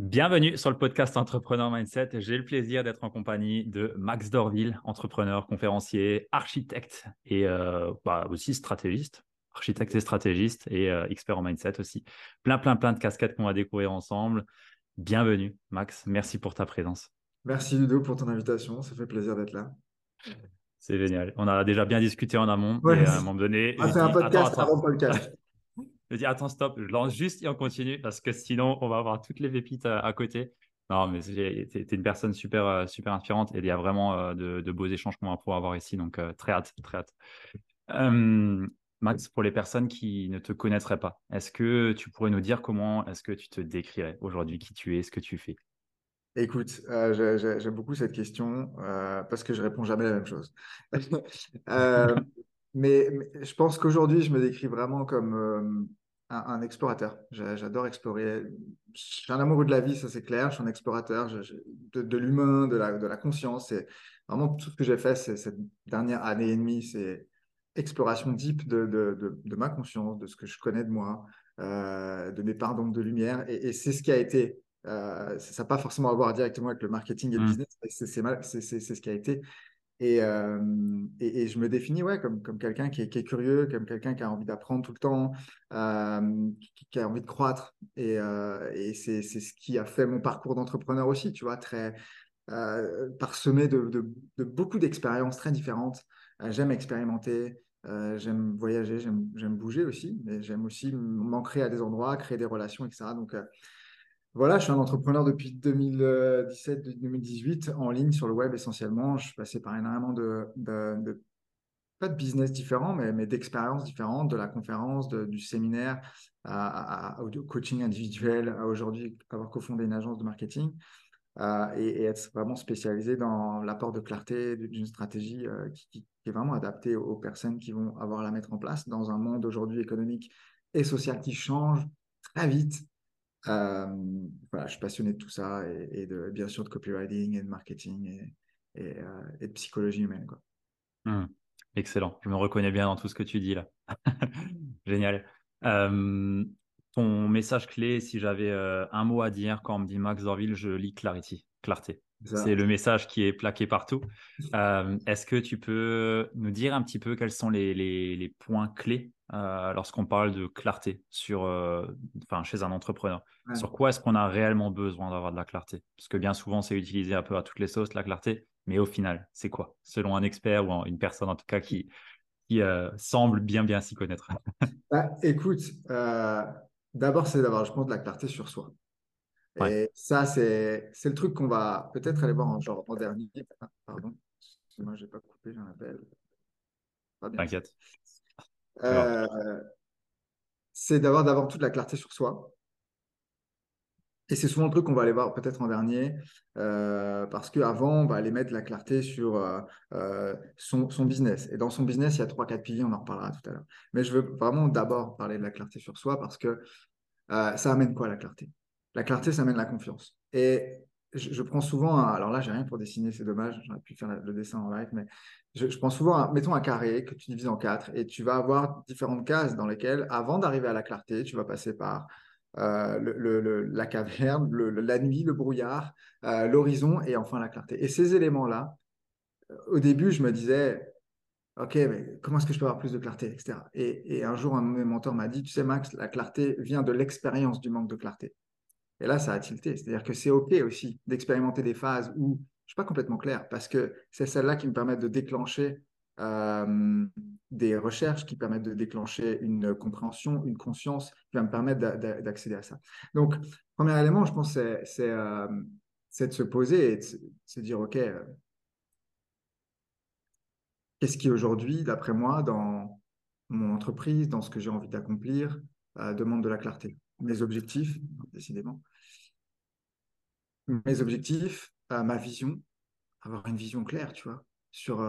Bienvenue sur le podcast Entrepreneur Mindset. J'ai le plaisir d'être en compagnie de Max Dorville, entrepreneur, conférencier, architecte et euh, bah, aussi stratégiste. Architecte et stratégiste et euh, expert en mindset aussi. Plein, plein, plein de casquettes qu'on va découvrir ensemble. Bienvenue, Max. Merci pour ta présence. Merci, Ludo, pour ton invitation. Ça fait plaisir d'être là. C'est génial. On a déjà bien discuté en amont. et à un moment donné. On a fait un podcast avant le podcast. Je dis attends, stop, je lance juste et on continue parce que sinon, on va avoir toutes les pépites à, côté. Non, mais tu es une personne super, euh, super inspirante et il y a vraiment euh, de, beaux échanges qu'on va pouvoir avoir ici. Donc, euh, très hâte, très hâte. Max, pour les personnes qui ne te connaîtraient pas, est-ce que tu pourrais nous dire comment est-ce que tu te décrirais aujourd'hui, qui tu es, ce que tu fais? Écoute, j'aime beaucoup cette question parce que je réponds jamais la même chose. mais, je pense qu'aujourd'hui, je me décris vraiment comme un, explorateur. J'adore explorer. Je suis un amoureux de la vie, ça c'est clair. Je suis un explorateur de, l'humain, de la, de la conscience. Et vraiment, tout ce que j'ai fait cette dernière année et demie, c'est exploration deep de, de, de, ma conscience, de ce que je connais de moi, euh, de mes parts de lumière. Et, c'est ce qui a été. Euh, ça n'a pas forcément à voir directement avec le marketing et le mmh. business, c'est ce qui a été. Euh, et, et, je me définis ouais, comme, comme quelqu'un qui est, curieux, comme quelqu'un qui a envie d'apprendre tout le temps, euh, qui, a envie de croître. Et, euh, et c'est ce qui a fait mon parcours d'entrepreneur aussi, tu vois, très parsemé de, beaucoup d'expériences très différentes. j'aime expérimenter, j'aime voyager, j'aime bouger aussi, mais j'aime aussi m'ancrer à des endroits, créer des relations, etc. Donc, voilà, je suis un entrepreneur depuis 2017-2018 en ligne sur le web essentiellement. Je suis passé par énormément de, pas de business différents, mais, d'expériences différentes, de la conférence, du séminaire, à, au coaching individuel, à aujourd'hui avoir cofondé une agence de marketing euh, et, être vraiment spécialisé dans l'apport de clarté d'une stratégie euh, qui, est vraiment adaptée aux personnes qui vont avoir à la mettre en place dans un monde aujourd'hui économique et social qui change très vite voilà, je suis passionné de tout ça et, de, bien sûr de copywriting et de marketing et, et, euh, de psychologie humaine. Quoi. Mmh. Excellent. Je me reconnais bien dans tout ce que tu dis là. Génial. Euh, ton message clé, si j'avais un mot à dire quand on me dit Max Dorville, je lis clarity, clarté. C'est le message qui est plaqué partout. Est-ce que tu peux nous dire un petit peu quels sont les, les, les points clés euh, lorsqu'on parle de clarté sur, euh, enfin, chez un entrepreneur. Sur quoi est-ce qu'on a réellement besoin d'avoir de la clarté? Parce que bien souvent, c'est utilisé un peu à toutes les sauces, la clarté. Mais au final, c'est quoi? Selon un expert ou une personne en tout cas qui, qui euh, semble bien bien s'y connaître. Bah, écoute, d'abord, c'est d'avoir, je pense, de la clarté sur soi. Et ça, c'est, le truc qu'on va peut-être aller voir en, genre, en dernier. Pardon, moi, j'ai pas coupé, j'en appelle. T'inquiète. Euh, c'est d'avoir toute la clarté sur soi. Et c'est souvent le truc qu'on va aller voir peut-être en dernier, euh, parce qu'avant, on va aller mettre la clarté sur euh, son, business. Et dans son business, il y a trois, quatre piliers, on en reparlera tout à l'heure. Mais je veux vraiment d'abord parler de la clarté sur soi, parce que ça amène quoi la clarté? La clarté, ça amène la confiance. Et je, prends souvent, alors là, j'ai rien pour dessiner, c'est dommage, j'aurais pu faire le dessin en live, mais je, prends souvent, mettons un carré que tu divises en quatre et tu vas avoir différentes cases dans lesquelles, avant d'arriver à la clarté, tu vas passer par euh, la caverne, la nuit, le brouillard, euh, l'horizon et enfin la clarté. Et ces éléments-là, au début, je me disais, OK, mais comment est-ce que je peux avoir plus de clarté, etc. Et, et un jour, un de mes mentors m'a dit, tu sais, Max, la clarté vient de l'expérience du manque de clarté. Et là, ça a tilté. C'est-à-dire que c'est OK aussi d'expérimenter des phases où je ne suis pas complètement clair parce que c'est celles-là qui me permettent de déclencher euh, des recherches, qui permettent de déclencher une compréhension, une conscience, qui va me permettre d'accéder à ça. Donc, premier élément, je pense, c'est euh, de se poser et de se dire, OK, euh, qu'est-ce qui aujourd'hui, d'après moi, dans mon entreprise, dans ce que j'ai envie d'accomplir, demande de la clarté mes objectifs, décidément. mes objectifs, ma vision, avoir une vision claire, tu vois, sur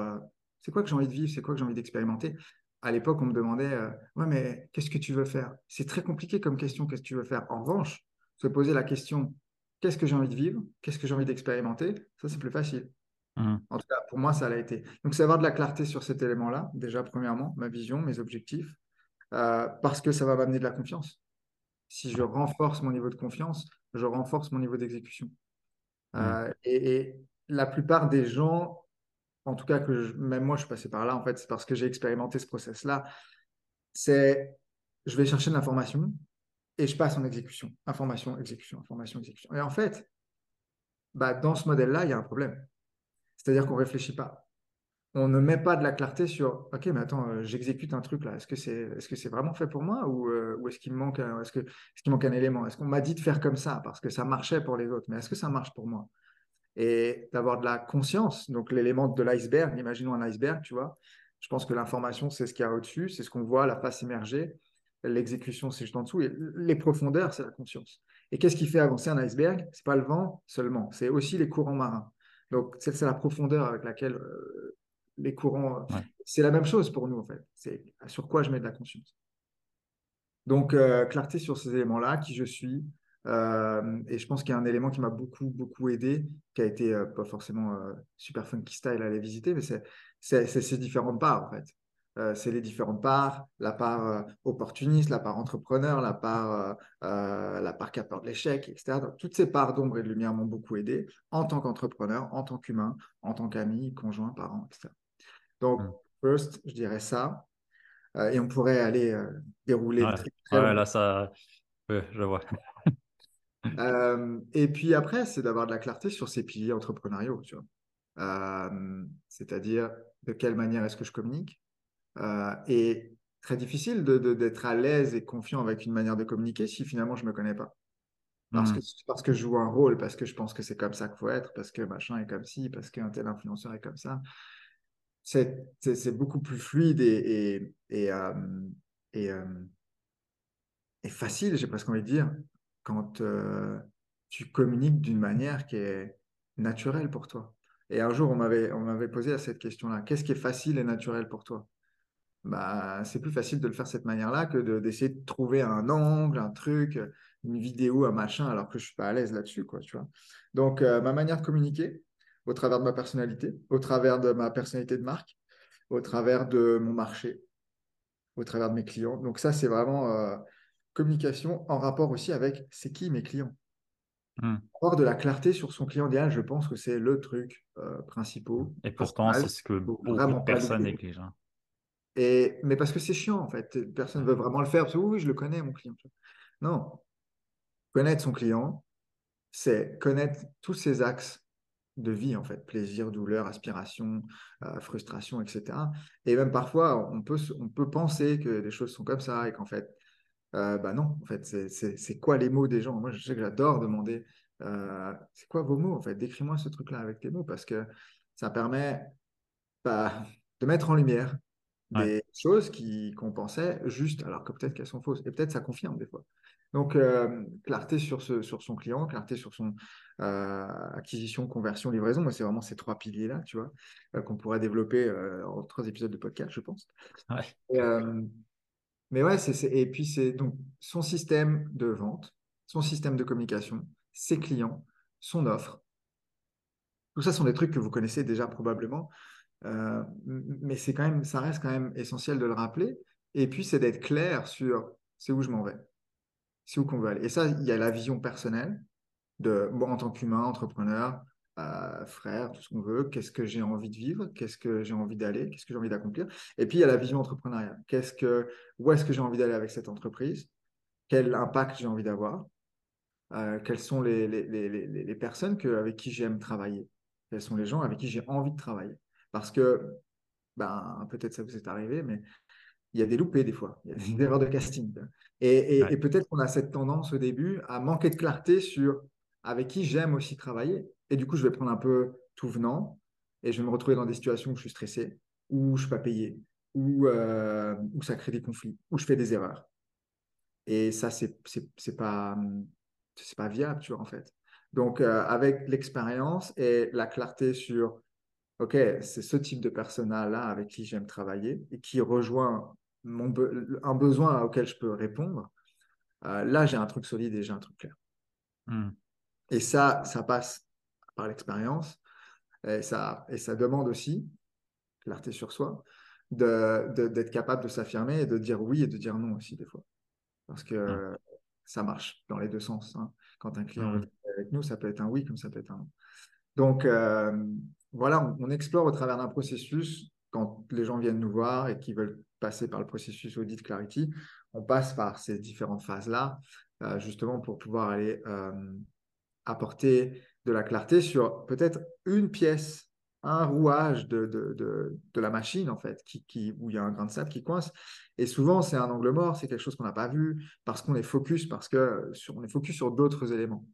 c'est quoi que j'ai envie de vivre, c'est quoi que j'ai envie d'expérimenter. À l'époque, on me demandait, ouais, mais qu'est-ce que tu veux faire? C'est très compliqué comme question, qu'est-ce que tu veux faire? En revanche, se poser la question, qu'est-ce que j'ai envie de vivre? Qu'est-ce que j'ai envie d'expérimenter? Ça, c'est plus facile. Mmh. En tout cas, pour moi, ça l'a été. Donc, c'est avoir de la clarté sur cet élément-là, déjà, premièrement, ma vision, mes objectifs, euh, parce que ça va m'amener de la confiance. Si je renforce mon niveau de confiance, je renforce mon niveau d'exécution. Mmh. Euh, et, la plupart des gens, en tout cas, que même moi, je suis passé par là, en fait, c'est parce que j'ai expérimenté ce process-là. C'est, je vais chercher de l'information et je passe en exécution. Information, exécution, information, exécution. Et en fait, bah, dans ce modèle-là, il y a un problème. C'est-à-dire qu'on ne réfléchit pas. On ne met pas de la clarté sur OK, mais attends, euh, j'exécute un truc là. Est-ce que c'est est -ce c'est vraiment fait pour moi ou, euh, est-ce qu'il manque un, est -ce que, qu'il manque un élément? Est-ce qu'on m'a dit de faire comme ça parce que ça marchait pour les autres? Mais est-ce que ça marche pour moi Et d'avoir de la conscience, donc l'élément de l'iceberg, imaginons un iceberg, tu vois. Je pense que l'information, c'est ce qu'il y a au-dessus, c'est ce qu'on voit, la face émerger. L'exécution, c'est juste en dessous. Et les profondeurs, c'est la conscience. Et qu'est-ce qui fait avancer un iceberg? C'est pas le vent seulement, c'est aussi les courants marins. Donc, c'est la profondeur avec laquelle euh, les courants. C'est la même chose pour nous, en fait. C'est sur quoi je mets de la conscience. Donc, euh, clarté sur ces éléments-là, qui je suis. Euh, et je pense qu'il y a un élément qui m'a beaucoup, beaucoup aidé, qui a été pas forcément super funky style à aller visiter, mais c'est ces différentes parts, en fait. Euh, c'est les différentes parts, la part euh, opportuniste, la part entrepreneur, la part, euh, la part qui apporte l'échec, etc. toutes ces parts d'ombre et de lumière m'ont beaucoup aidé en tant qu'entrepreneur, en tant qu'humain, en tant qu'ami, conjoint, parent, etc. Donc, hmm. first, je dirais ça. et on pourrait aller dérouler. Ouais, là, ça. je vois. et puis après, c'est d'avoir de la clarté sur ces piliers entrepreneuriaux. C'est-à-dire de quelle manière est-ce que je communique euh, et très difficile d'être à l'aise et confiant avec une manière de communiquer si finalement je ne me connais pas. Parce, que, hmm. parce que je joue un rôle, parce que je pense que c'est comme ça qu'il faut être, parce que machin est comme ci, parce qu'un tel influenceur est comme ça. C'est beaucoup plus fluide et, et, euh, euh, et, facile, j'ai presque envie de dire, quand tu communiques d'une manière qui est naturelle pour toi. Et un jour, on m'avait posé à cette question-là. Qu'est-ce qui est facile et naturel pour toi? Bah, c'est plus facile de le faire de cette manière-là que d'essayer de, trouver un angle, un truc, une vidéo, un machin, alors que je ne suis pas à l'aise là-dessus. Quoi, tu Donc, euh, ma manière de communiquer, au travers de ma personnalité, au travers de ma personnalité de marque, au travers de mon marché, au travers de mes clients. Donc, ça, c'est vraiment euh, communication en rapport aussi avec c'est qui mes clients. Avoir de la clarté sur son client idéal, je pense que c'est le truc euh, principal. Et pourtant, c'est ce que beaucoup de personnes négligent. Et, mais parce que c'est chiant, en fait. Personne ne veut vraiment le faire. Parce que oui, je le connais, mon client. Non. Connaître son client, c'est connaître tous ses axes de vie, en fait. Plaisir, douleur, aspiration, euh, frustration, etc. Et même parfois, on peut, on peut penser que les choses sont comme ça et qu'en fait, euh, bah non, en fait, c'est quoi les mots des gens? Moi, je sais que j'adore demander euh, c'est quoi vos mots, en fait? Décris-moi ce truc-là avec tes mots parce que ça permet bah, de mettre en lumière des choses qu'on pensait justes, alors que peut-être qu'elles sont fausses. Et peut-être ça confirme des fois. Donc, euh, clarté sur, ce, sur son client, clarté sur son euh, acquisition, conversion, livraison. Moi, c'est vraiment ces trois piliers-là, tu vois, euh, qu'on pourrait développer en trois épisodes de podcast, je pense. mais ouais, c'est, et puis c'est donc son système de vente, son système de communication, ses clients, son offre. Tout ça sont des trucs que vous connaissez déjà probablement. Mais c'est quand même, ça reste quand même essentiel de le rappeler. Et puis, c'est d'être clair sur c'est où je m'en vais, c'est où qu'on veut aller. Et ça, il y a la vision personnelle de moi en tant qu'humain, entrepreneur, euh, frère, tout ce qu'on veut. Qu'est-ce que j'ai envie de vivre Qu'est-ce que j'ai envie d'aller Qu'est-ce que j'ai envie d'accomplir Et puis, il y a la vision entrepreneuriale. Qu'est-ce que, où est-ce que j'ai envie d'aller avec cette entreprise? Quel impact j'ai envie d'avoir? Euh, Quelles sont les, les, les, les personnes que, avec qui j'aime travailler? Quels sont les gens avec qui j'ai envie de travailler? Parce que, ben, peut-être ça vous est arrivé, mais il y a des loupés des fois, il y a des erreurs de casting. Et, peut-être qu'on a cette tendance au début à manquer de clarté sur avec qui j'aime aussi travailler. Et du coup, je vais prendre un peu tout venant et je vais me retrouver dans des situations où je suis stressé, où je ne suis pas payé, où, euh, où ça crée des conflits, où je fais des erreurs. Et ça, c'est n'est pas, pas viable, tu vois, en fait. Donc, avec l'expérience et la clarté sur, OK, c'est ce type de persona-là avec qui j'aime travailler et qui rejoint mon un besoin auquel je peux répondre, là, j'ai un truc solide et j'ai un truc clair. Hmm. Et ça, ça passe par l'expérience et ça, et ça demande aussi, clarté sur soi, d'être de, capable de s'affirmer et de dire oui et de dire non aussi des fois. Parce que ça marche dans les deux sens. Hein. Quand un client est avec nous, ça peut être un oui comme ça peut être un non. Donc euh, voilà, on, explore au travers d'un processus quand les gens viennent nous voir et qui veulent passer par le processus Audit Clarity, on passe par ces différentes phases-là, euh, justement pour pouvoir aller euh, apporter de la clarté sur peut-être une pièce, un rouage de, de, de, la machine, en fait, qui, qui, où il y a un grain de sable qui coince. Et souvent, c'est un angle mort, c'est quelque chose qu'on n'a pas vu, parce qu'on est focus, parce que est focus sur d'autres éléments.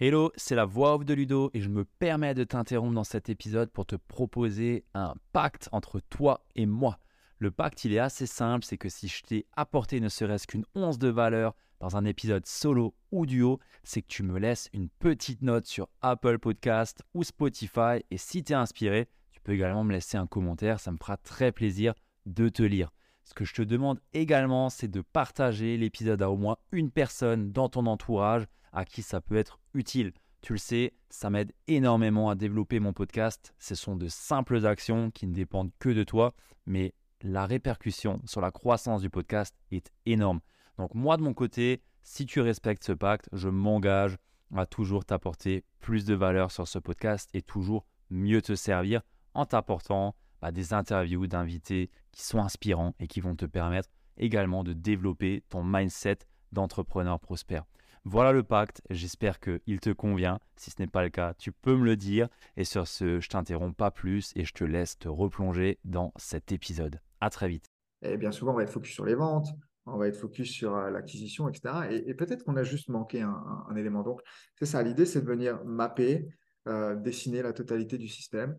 Hello, c'est la voix off de Ludo et je me permets de t'interrompre dans cet épisode pour te proposer un pacte entre toi et moi. Le pacte, il est assez simple, c'est que si je t'ai apporté ne serait-ce qu'une once de valeur dans un épisode solo ou duo, c'est que tu me laisses une petite note sur Apple Podcast ou Spotify. Et si tu es inspiré, tu peux également me laisser un commentaire, ça me fera très plaisir de te lire. Ce que je te demande également, c'est de partager l'épisode à au moins une personne dans ton entourage à qui ça peut être utile. Tu le sais, ça m'aide énormément à développer mon podcast. Ce sont de simples actions qui ne dépendent que de toi, mais la répercussion sur la croissance du podcast est énorme. Donc moi de mon côté, si tu respectes ce pacte, je m'engage à toujours t'apporter plus de valeur sur ce podcast et toujours mieux te servir en t'apportant bah, des interviews d'invités qui sont inspirants et qui vont te permettre également de développer ton mindset d'entrepreneur prospère. Voilà le pacte, j'espère qu'il te convient. Si ce n'est pas le cas, tu peux me le dire. Et sur ce, je t'interromps pas plus et je te laisse te replonger dans cet épisode. À très vite. Et bien souvent, on va être focus sur les ventes, on va être focus sur euh, l'acquisition, etc. Et, peut-être qu'on a juste manqué un, élément. Donc, c'est ça, l'idée, c'est de venir mapper, euh, dessiner la totalité du système,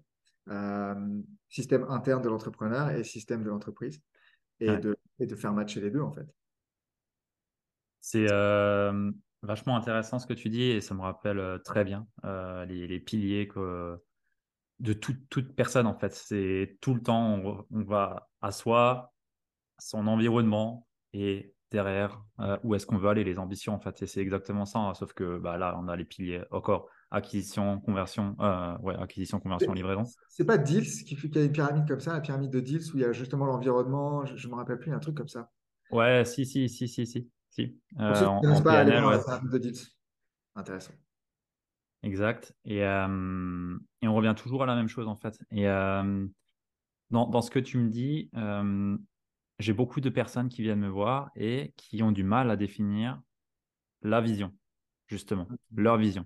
euh, système interne de l'entrepreneur et système de l'entreprise, et, de, de, faire matcher les deux, en fait. C'est vachement intéressant ce que tu dis, et ça me rappelle très bien les, piliers que, de toute personne, en fait. C'est tout le temps, on, on va à soi, son environnement, et derrière euh, où est-ce qu'on veut aller, les ambitions en fait. Et c'est exactement ça, hein, sauf que bah, là, on a les piliers encore acquisition, conversion, euh, ouais, acquisition, conversion, livraison. C'est pas Deals qui fait qu'il y a une pyramide comme ça, la pyramide de Deals où il y a justement l'environnement, je, ne me rappelle plus, un truc comme ça. Ouais, si, si, si, si, si. Si. Euh, en, pas PNL, ouais. de Deals. Intéressant. Exact. Et, et, on revient toujours à la même chose en fait. Et dans, dans, ce que tu me dis, j'ai beaucoup de personnes qui viennent me voir et qui ont du mal à définir la vision, justement, leur vision.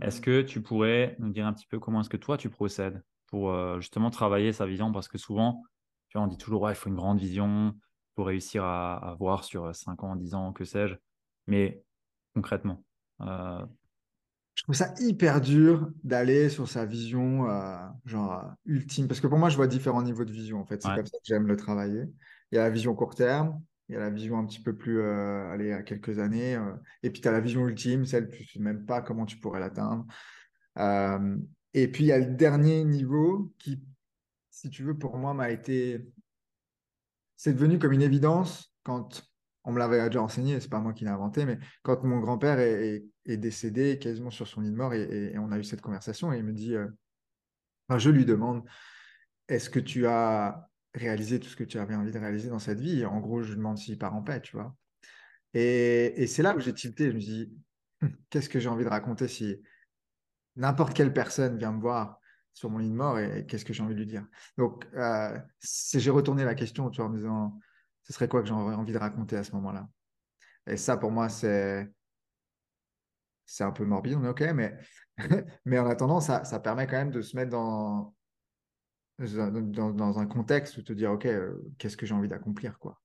Est-ce que tu pourrais nous dire un petit peu comment est-ce que toi tu procèdes pour euh, justement travailler sa vision? Parce que souvent, tu vois, on dit toujours, ouais, il faut une grande vision pour réussir à, voir sur 5 ans, 10 ans, que sais-je. Mais concrètement, euh, je trouve ça hyper dur d'aller sur sa vision euh, genre ultime parce que pour moi je vois différents niveaux de vision en fait c'est comme ça que j'aime le travailler il y a la vision court terme, il y a la vision un petit peu plus, euh, allez, à quelques années, euh, et puis tu as la vision ultime, celle tu ne sais même pas comment tu pourrais l'atteindre. Euh, et puis il y a le dernier niveau qui, si tu veux, pour moi, m'a été. C'est devenu comme une évidence quand on me l'avait déjà enseigné, c'est pas moi qui l'ai inventé, mais quand mon grand-père est, décédé quasiment sur son lit de mort et, on a eu cette conversation et il me dit, je lui demande, est-ce que tu as réaliser tout ce que tu avais envie de réaliser dans cette vie? En gros, je demande s'il part en paix, tu vois. Et, c'est là où j'ai tilté. Je me dis, hum, qu'est-ce que j'ai envie de raconter si n'importe quelle personne vient me voir sur mon lit de mort et, qu'est-ce que j'ai envie de lui dire. Donc, euh, j'ai retourné la question en me disant, ce serait quoi que j'aurais envie de raconter à ce moment-là? Et ça, pour moi, c'est un peu morbide, est OK, mais, mais en attendant, ça, ça permet quand même de se mettre dans, dans, un contexte où te dire, OK, euh, qu'est-ce que j'ai envie d'accomplir, quoi?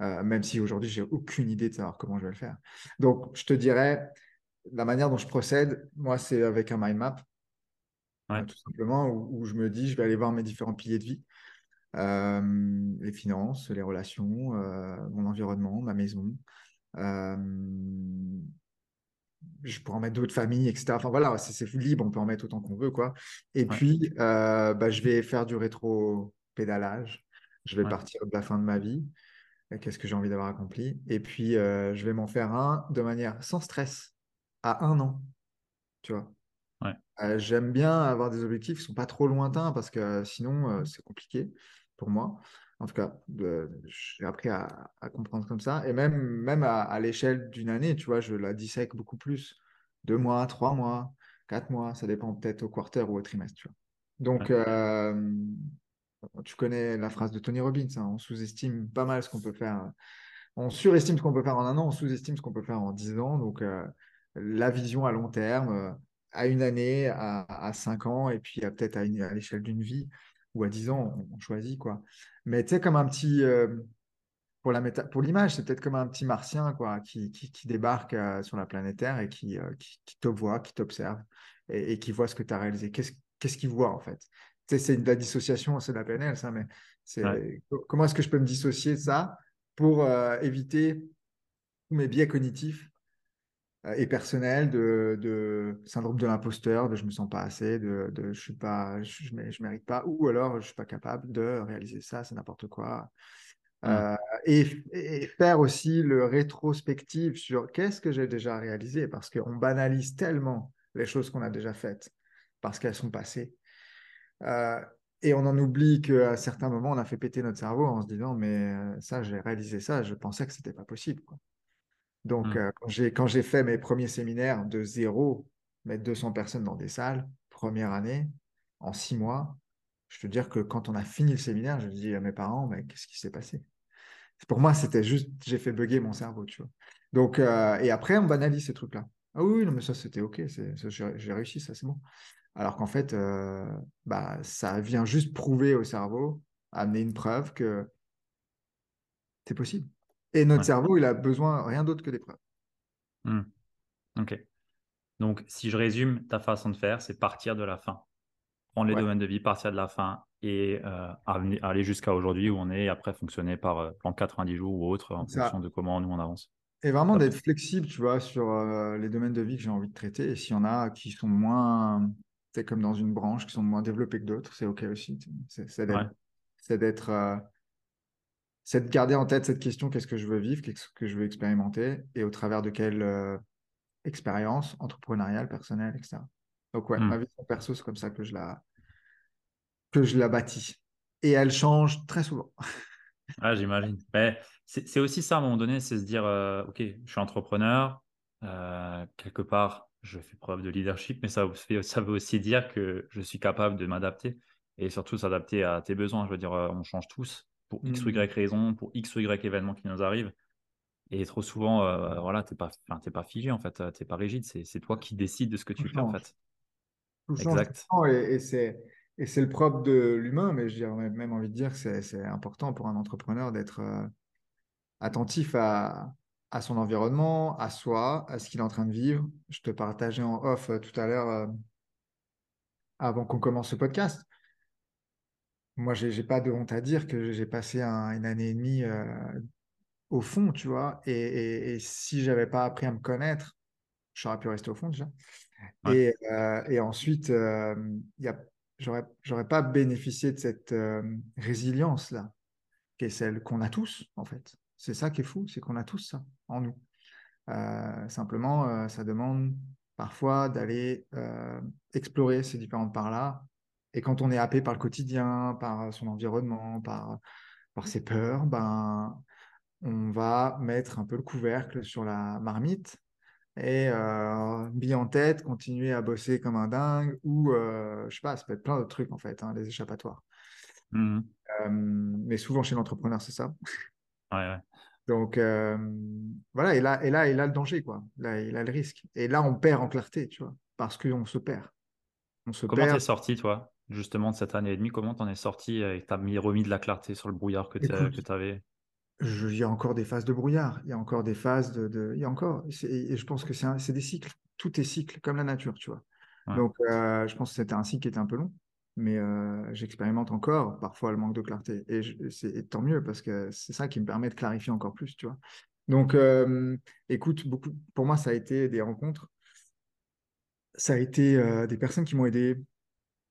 Euh, même si aujourd'hui, j'ai aucune idée de savoir comment je vais le faire. Donc, je te dirais, la manière dont je procède, moi, c'est avec un mind map, euh, tout simplement, où, je me dis, je vais aller voir mes différents piliers de vie, les finances, les relations, mon environnement, ma maison, je pourrais en mettre d'autres familles, etc. Enfin voilà, c'est libre, on peut en mettre autant qu'on veut, quoi. Et puis, euh, bah, je vais faire du rétro-pédalage. Je vais partir de la fin de ma vie. Qu'est-ce que j'ai envie d'avoir accompli? Et puis, euh, je vais m'en faire un de manière sans stress, à un an. Tu vois? Euh, J'aime bien avoir des objectifs qui ne sont pas trop lointains parce que sinon, c'est compliqué pour moi. En tout cas, j'ai appris à, comprendre comme ça. Et même, même à, l'échelle d'une année, tu vois, je la dissèque beaucoup plus. Deux mois, trois mois, quatre mois, ça dépend peut-être au quarter ou au trimestre. Tu vois. Donc, euh, tu connais la phrase de Tony Robbins, hein, on sous-estime pas mal ce qu'on peut faire. On surestime ce qu'on peut faire en un an, on sous-estime ce qu'on peut faire en dix ans. Donc, euh, la vision à long terme, euh, à une année, à, cinq ans, et puis peut-être à, à l'échelle d'une vie ou à 10 ans, on, choisit quoi. Mais tu sais, comme un petit, euh, pour la pour l'image, c'est peut-être comme un petit martien quoi, qui, qui, débarque euh, sur la planète Terre et qui, euh, qui, te voit, qui t'observe et, qui voit ce que tu as réalisé. Qu'est-ce qu'est-ce qu'il voit en fait? Tu sais, C'est de la dissociation, c'est de la PNL, ça, mais c'est comment est-ce que je peux me dissocier de ça pour éviter tous mes biais cognitifs et personnel de, syndrome de l'imposteur, de je me sens pas assez, de, je suis pas, je, je, mérite pas, ou alors je suis pas capable de réaliser ça, c'est n'importe quoi. Mmh. Euh, et, faire aussi le rétrospectif sur qu'est-ce que j'ai déjà réalisé, parce qu'on banalise tellement les choses qu'on a déjà faites, parce qu'elles sont passées. Euh, et on en oublie qu'à certains moments, on a fait péter notre cerveau en se disant, mais ça, j'ai réalisé ça, je pensais que c'était pas possible. Quoi. Donc, mmh. euh, quand j'ai fait mes premiers séminaires de zéro, mettre 200 personnes dans des salles, première année, en six mois, je te dire que quand on a fini le séminaire, je dis à mes parents, mais qu'est-ce qui s'est passé? Pour moi, c'était juste, j'ai fait bugger mon cerveau, tu vois. Donc, euh, et après, on banalise ces trucs-là. Ah oui, non, mais ça, c'était OK, j'ai réussi, ça, c'est bon. Alors qu'en fait, euh, bah, ça vient juste prouver au cerveau, amener une preuve que c'est possible. Et notre cerveau, il a besoin rien d'autre que des preuves. Mmh. Ok. Donc, si je résume, ta façon de faire, c'est partir de la fin. Prendre les domaines de vie, partir de la fin et euh, aller jusqu'à aujourd'hui où on est et après fonctionner par euh, plan 90 jours ou autre en fonction de comment nous on avance. Et vraiment d'être flexible, tu vois, sur euh, les domaines de vie que j'ai envie de traiter. Et s'il y en a qui sont moins, c'est comme dans une branche, qui sont moins développés que d'autres, c'est OK aussi. C'est d'être c'est de garder en tête cette question qu'est-ce que je veux vivre, qu'est-ce que je veux expérimenter et au travers de quelle euh, expérience entrepreneuriale, personnelle, etc. Donc, ouais, ma hmm. vie perso, c'est comme ça que je la, que je la bâtis. Et elle change très souvent. ah, j'imagine. C'est aussi ça à un moment donné, c'est se dire euh, Ok, je suis entrepreneur, euh, quelque part, je fais preuve de leadership, mais ça, ça veut aussi dire que je suis capable de m'adapter et surtout s'adapter à tes besoins. Je veux dire, on change tous pour X ou Y mmh. raison, pour X ou Y événement qui nous arrive. Et trop souvent, euh, voilà, tu n'es pas, pas figé en fait, tu n'es pas rigide, c'est toi qui décides de ce que tu fais en fait. exact. Et, et c'est le propre de l'humain, mais j'ai même envie de dire que c'est important pour un entrepreneur d'être euh, attentif à, à, son environnement, à soi, à ce qu'il est en train de vivre. Je te partageais en off euh, tout à l'heure, avant qu'on commence ce podcast moi, j'ai n'ai pas de honte à dire que j'ai passé une année et demie euh, au fond, tu vois. Et, et, si j'avais pas appris à me connaître, j'aurais pu rester au fond déjà. Et, euh, et, ensuite, euh, j'aurais j'aurais pas bénéficié de cette euh, résilience-là, qui est celle qu'on a tous, en fait. C'est ça qui est fou, c'est qu'on a tous ça en nous. simplement, ça demande parfois d'aller explorer ces différentes parts-là et quand on est happé par le quotidien, par son environnement, par, par ses peurs, ben, on va mettre un peu le couvercle sur la marmite et euh, bille en tête, continuer à bosser comme un dingue ou, euh, je sais pas, ça peut être plein d'autres trucs en fait, hein, les échappatoires. Mmh euh, mais souvent chez l'entrepreneur, c'est ça. Donc euh, voilà, et là, et là, il a le danger, quoi. Là, il a le risque. Et là, on perd en clarté, tu vois, parce qu'on se perd. On se Comment t'es sorti, toi? Justement de cette année et demie Comment t'en es sorti et t'as mis remis de la clarté sur le brouillard que tu avais Il y a encore des phases de brouillard, il y a encore des phases de. Il y a encore. Et je pense que c'est des cycles. Tout est cycle, comme la nature, tu vois. Donc, euh, je pense que c'était un cycle qui était un peu long, mais euh, j'expérimente encore parfois le manque de clarté. Et, c'est tant mieux parce que c'est ça qui me permet de clarifier encore plus, tu vois. Donc, euh, écoute, beaucoup, pour moi, ça a été des rencontres. Ça a été euh, des personnes qui m'ont aidé,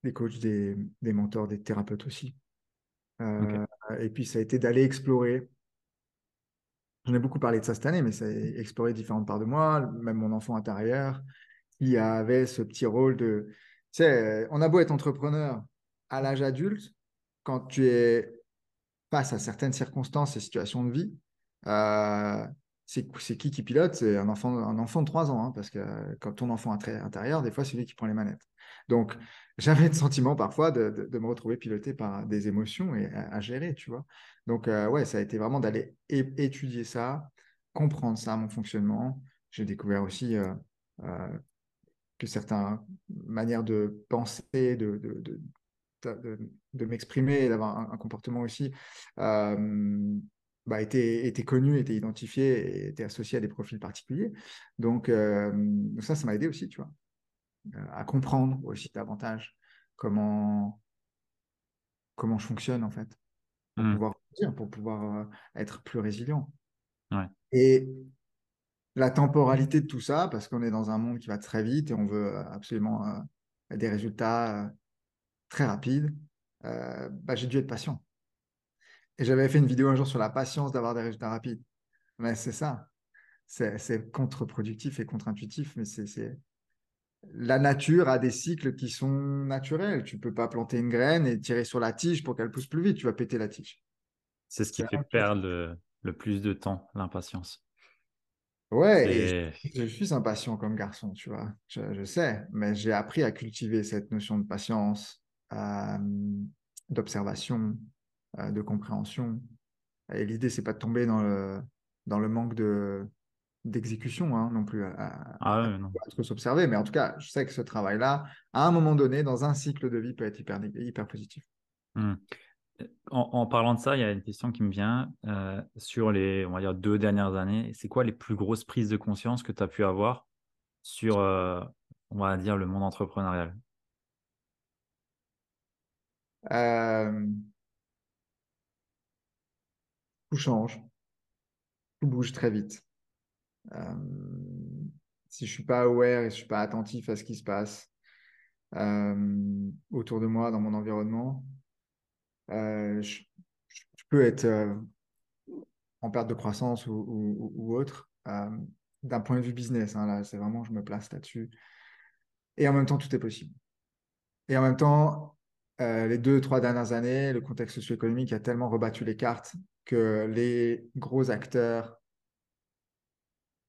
des coachs, des, des mentors, des thérapeutes aussi. Euh, et puis, ça a été d'aller explorer. J'en ai beaucoup parlé de ça cette année, mais ça a explorer différentes parts de moi, même mon enfant intérieur, qui avait ce petit rôle de. Tu sais, on a beau être entrepreneur à l'âge adulte, quand tu es face à certaines circonstances et situations de vie, euh, c'est qui qui pilote? C'est un enfant, un enfant de 3 ans, hein, parce que quand ton enfant intérieur, des fois, c'est lui qui prend les manettes. Donc, j'avais le sentiment parfois de, me retrouver piloté par des émotions et à, gérer, tu vois. Donc, euh, ouais, ça a été vraiment d'aller étudier ça, comprendre ça, mon fonctionnement. J'ai découvert aussi euh, que certaines manières de penser, de, m'exprimer d'avoir un, comportement aussi euh, bah, était, était, connu, était identifié et était associé à des profils particuliers. Donc, euh, ça, ça m'a aidé aussi, tu vois, euh, à comprendre aussi davantage comment, comment je fonctionne, en fait, pour mmh. pouvoir pour pouvoir être plus résilient. Et la temporalité de tout ça, parce qu'on est dans un monde qui va très vite et on veut absolument des résultats très rapide, euh, bah, j'ai dû être patient. Et j'avais fait une vidéo un jour sur la patience d'avoir des résultats rapides. Mais c'est ça. C'est contre-productif et contre-intuitif, mais c'est la nature a des cycles qui sont naturels. Tu peux pas planter une graine et tirer sur la tige pour qu'elle pousse plus vite. Tu vas péter la tige. C'est ce qui fait perdre le, plus de temps, l'impatience. Ouais, et... je, suis impatient comme garçon, tu vois. Je, je sais, mais j'ai appris à cultiver cette notion de patience, euh, d'observation, euh, de compréhension. Et l'idée, c'est pas de tomber dans le, dans le manque de, d'exécution hein, non plus à, ah non. s'observer. Mais en tout cas, je sais que ce travail-là, à un moment donné, dans un cycle de vie, peut être hyper, hyper positif. Hmm. En, parlant de ça, il y a une question qui me vient euh, sur les, on va dire, deux dernières années. C'est quoi les plus grosses prises de conscience que tu as pu avoir sur, on va dire, le monde entrepreneurial? Euh, tout change, tout bouge très vite. Euh, si je suis pas aware et je suis pas attentif à ce qui se passe euh, autour de moi, dans mon environnement, je, peux être en perte de croissance ou, autre. D'un point de vue business, hein, là, c'est vraiment, je me place là-dessus. Et en même temps, tout est possible. Et en même temps, euh, les deux, trois dernières années, le contexte socio-économique a tellement rebattu les cartes que les gros acteurs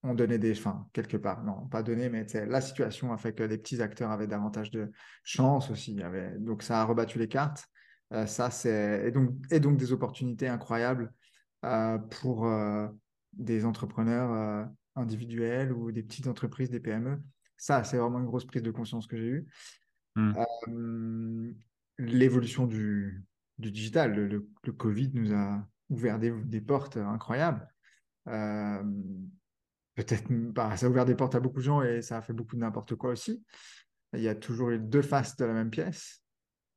ont donné des, enfin, quelque part, non, pas donné, mais la situation a fait que les petits acteurs avaient davantage de chance aussi. donc, ça a rebattu les cartes. Euh, ça, c'est, et donc, et donc des opportunités incroyables euh, pour des entrepreneurs individuels ou des petites entreprises, des PME. Ça, c'est vraiment une grosse prise de conscience que j'ai eue. Mmh l'évolution du, digital. Le, Covid nous a ouvert des, portes incroyables. Euh, peut-être, bah, ça a ouvert des portes à beaucoup de gens et ça a fait beaucoup de n'importe quoi aussi. Il y a toujours eu deux faces de la même pièce.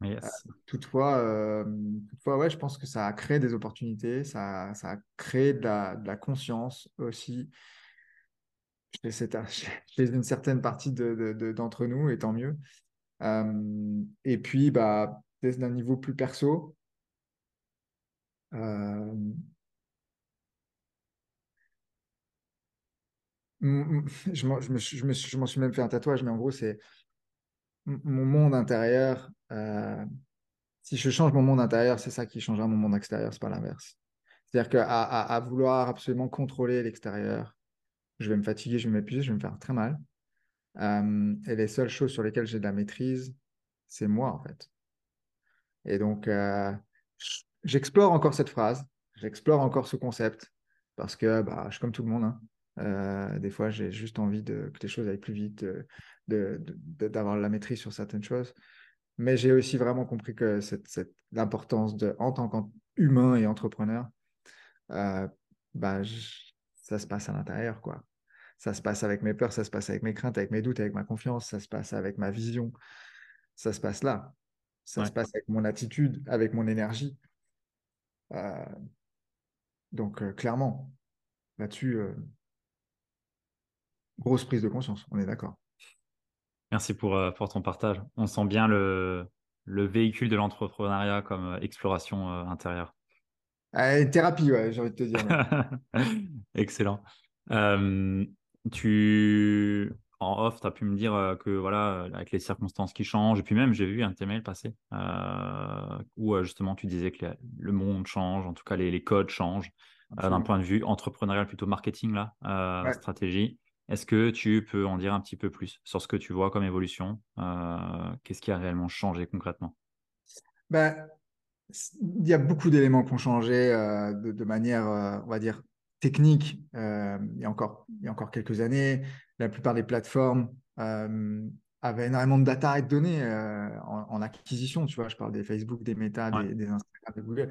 Euh, toutefois, euh, toutefois ouais, je pense que ça a créé des opportunités, ça, ça a créé de la, conscience aussi chez, une certaine partie d'entre de, nous, et tant mieux. Euh, et puis, bah, d'un niveau plus perso, je m'en suis même fait un tatouage, mais en gros, c'est mon monde intérieur. Euh, si je change mon monde intérieur, c'est ça qui changera mon monde extérieur, c'est pas l'inverse. C'est-à-dire qu'à vouloir absolument contrôler l'extérieur, je vais me fatiguer, je vais m'épuiser, je vais me faire très mal. Euh, et les seules choses sur lesquelles j'ai de la maîtrise, c'est moi, en fait. Et donc, euh, j'explore encore cette phrase, j'explore encore ce concept, parce que bah, je suis comme tout le monde. Hein. Euh, des fois, j'ai juste envie de, que les choses aillent plus vite, d'avoir la maîtrise sur certaines choses. Mais j'ai aussi vraiment compris que cette, l'importance de, en tant qu'humain et entrepreneur, bah, ça se passe à l'intérieur, quoi. Ça se passe avec mes peurs, ça se passe avec mes craintes, avec mes doutes, avec ma confiance, ça se passe avec ma vision. Ça se passe là. Ça se passe avec mon attitude, avec mon énergie. Euh, donc, euh, clairement. là-dessus, grosse prise de conscience, on est d'accord. Merci pour, pour ton partage. On sent bien le, le véhicule de l'entrepreneuriat comme exploration intérieure. Euh, thérapie, ouais, j'ai envie de te dire. Excellent. tu, en off, tu as pu me dire euh, que voilà, avec les circonstances qui changent, et puis même j'ai vu un de tes mails passer euh, où justement tu disais que le monde change, en tout cas les, codes changent d'un point de vue entrepreneurial, plutôt marketing, là, stratégie. Est-ce que tu peux en dire un petit peu plus sur ce que tu vois comme évolution Qu'est-ce qui a réellement changé concrètement? Ben, il y a beaucoup d'éléments qui ont changé euh, de, manière, euh, on va dire, technique. Euh, il, y a encore, il y a encore quelques années, la plupart des plateformes avaient énormément de data et de données en, acquisition. Tu vois, je parle des Facebook, des Meta, des, Instagram, des Google.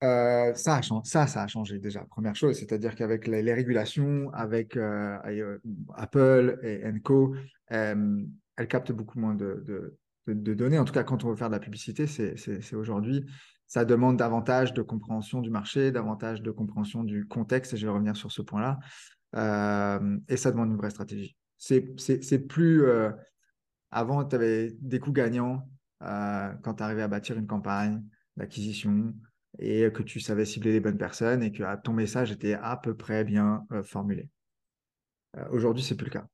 Ça, a ça, ça a changé déjà. Première chose, c'est-à-dire qu'avec les, régulations, avec Apple et Co, elles captent beaucoup moins de, de, données. En tout cas, quand on veut faire de la publicité, c'est aujourd'hui. Ça demande davantage de compréhension du marché, davantage de compréhension du contexte, et je vais revenir sur ce point-là. Euh, et ça demande une vraie stratégie. C'est plus. Euh, avant, tu avais des coûts gagnants euh, quand tu arrivais à bâtir une campagne d'acquisition et que tu savais cibler les bonnes personnes et que ah, ton message était à peu près bien formulé. Aujourd'hui, c'est plus le cas.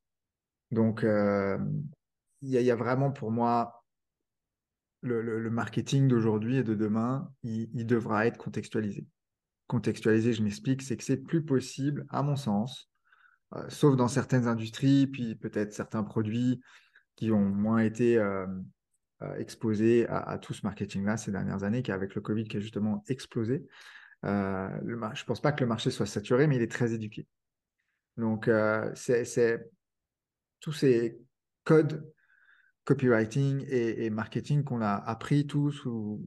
Donc, il y, a vraiment pour moi le, marketing d'aujourd'hui et de demain, il, devra être contextualisé. Contextualisé, je m'explique, c'est que c'est plus possible, à mon sens, euh, sauf dans certaines industries, puis peut-être certains produits qui ont moins été euh, euh, exposés à, tout ce marketing-là ces dernières années, qu'avec le Covid qui a justement explosé. je ne pense pas que le marché soit saturé, mais il est très éduqué. Donc, c'est tous ces codes copywriting et, marketing qu'on a appris tous ou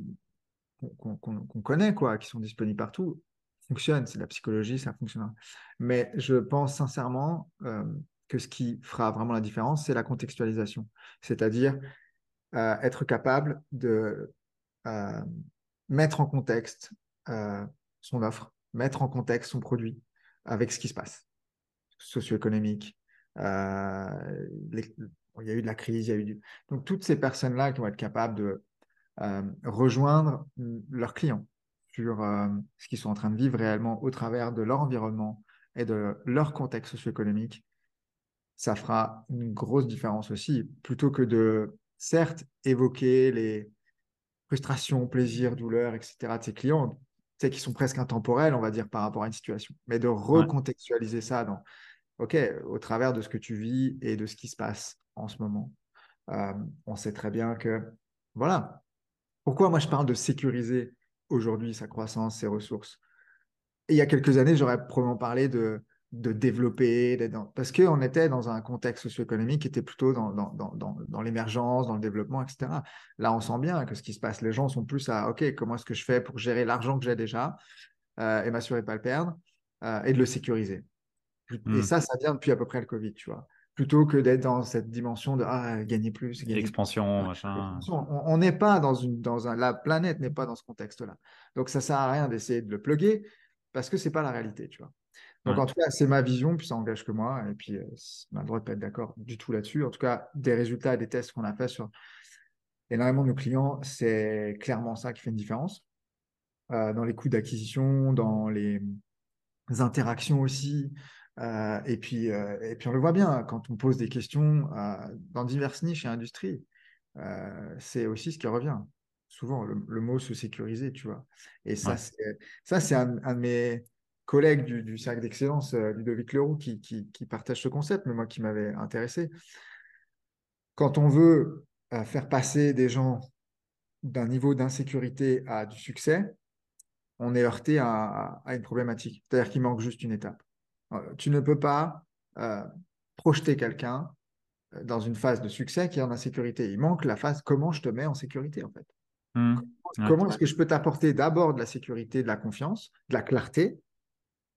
qu'on connaît, quoi, qui sont disponibles partout, fonctionnent. C'est de la psychologie, ça fonctionne. Mais je pense sincèrement euh, que ce qui fera vraiment la différence, c'est la contextualisation. C'est-à-dire être capable de mettre en contexte son offre, mettre en contexte son produit avec ce qui se passe, socio-économique, il y a eu de la crise, il y a eu du... Donc, toutes ces personnes-là qui vont être capables de rejoindre leurs clients sur ce qu'ils sont en train de vivre réellement au travers de leur environnement et de leur contexte socio-économique, ça fera une grosse différence aussi, plutôt que de, certes, évoquer les frustrations, plaisirs, douleurs, etc. de ces clients, qui sont presque intemporels, on va dire, par rapport à une situation, mais de recontextualiser ça dans, OK, au travers de ce que tu vis et de ce qui se passe en ce moment. Euh, on sait très bien que, voilà, pourquoi moi je parle de sécuriser aujourd'hui sa croissance, ses ressources? Et il y a quelques années, j'aurais probablement parlé de, de développer, dans... parce qu'on était dans un contexte socio-économique qui était plutôt dans, dans, dans, l'émergence, dans le développement, etc. Là, on sent bien que ce qui se passe, les gens sont plus à, OK, comment est-ce que je fais pour gérer l'argent que j'ai déjà euh, et m'assurer de ne pas le perdre euh, et de le sécuriser. Et hmm. ça, ça vient depuis à peu près le Covid, tu vois plutôt que d'être dans cette dimension de ah, gagner plus. Gagner Expansion, machin. On n'est pas dans une, dans un, la planète n'est pas dans ce contexte-là. Donc ça sert à rien d'essayer de le plugger parce que c'est pas la réalité, tu vois. Donc en tout cas, c'est ma vision, puis ça engage que moi, et puis euh, on a le droit de pas être d'accord du tout là-dessus. En tout cas, des résultats, des tests qu'on a fait sur énormément de nos clients, c'est clairement ça qui fait une différence. Euh, dans les coûts d'acquisition, dans les interactions aussi, euh, et, puis, euh, et puis on le voit bien quand on pose des questions dans diverses niches et industries. c'est aussi ce qui revient. Souvent, le, mot se sécuriser, tu vois. Et ça, c'est un, un, de mes collègues du, du cercle d'excellence, Ludovic Leroux, qui, qui, qui, partage ce concept, mais moi qui m'avait intéressé. Quand on veut faire passer des gens d'un niveau d'insécurité à du succès, on est heurté à, à une problématique. C'est-à-dire qu'il manque juste une étape. Euh, tu ne peux pas euh, projeter quelqu'un euh, dans une phase de succès qui est en insécurité. Il manque la phase comment je te mets en sécurité en fait. Mmh. Comment, est-ce que je peux t'apporter d'abord de la sécurité, de la confiance, de la clarté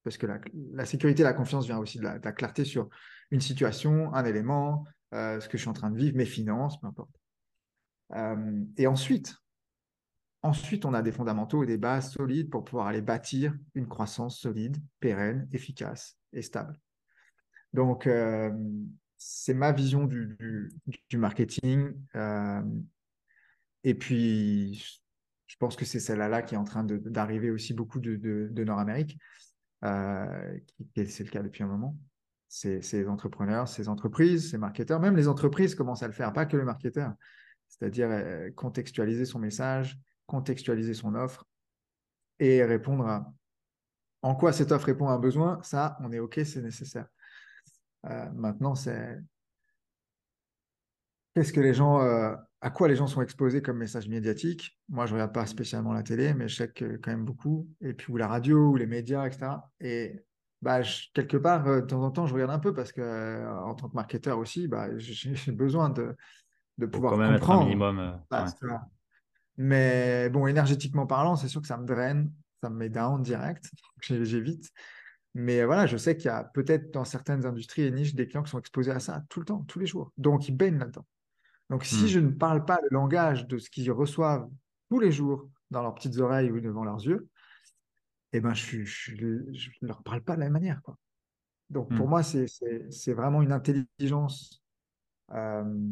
Parce que la, sécurité et la confiance vient aussi de la, clarté sur une situation, un élément, ce que je suis en train de vivre, mes finances, peu importe. et ensuite, Ensuite, on a des fondamentaux et des bases solides pour pouvoir aller bâtir une croissance solide, pérenne, efficace et stable. Donc, euh, c'est ma vision du, marketing. Euh, et puis, je pense que c'est celle-là qui est en train d'arriver aussi beaucoup de Nord-Amérique. Euh, c'est le cas depuis un moment. Ces, entrepreneurs, ces entreprises, ces marketeurs, même les entreprises commencent à le faire, pas que les marketeurs. C'est-à-dire euh, contextualiser son message, contextualiser son offre et répondre à en quoi cette offre répond à un besoin. Ça, on est OK, c'est nécessaire. Euh, maintenant, c'est qu'est-ce que les gens à quoi les gens sont exposés comme message médiatique? Moi, je ne regarde pas spécialement la télé, mais je sais que quand même beaucoup. Et puis, ou la radio, ou les médias, etc. Et bah, quelque part, euh, de temps en temps, je regarde un peu parce que, euh, en tant que marketeur aussi, bah, j'ai besoin de, de pouvoir quand même comprendre. un minimum. Euh, bah, mais bon, énergétiquement parlant, c'est sûr que ça me draine, ça me met down direct. J'évite. Mais voilà, je sais qu'il y a peut-être dans certaines industries et niches des clients qui sont exposés à ça tout le temps, tous les jours. Donc, ils baignent là-dedans. Donc, si hmm. je ne parle pas le langage de ce qu'ils reçoivent tous les jours dans leurs petites oreilles ou devant leurs yeux, eh ben, je ne leur parle pas de la même manière. Quoi. Donc, pour hmm. moi, c'est vraiment une intelligence euh,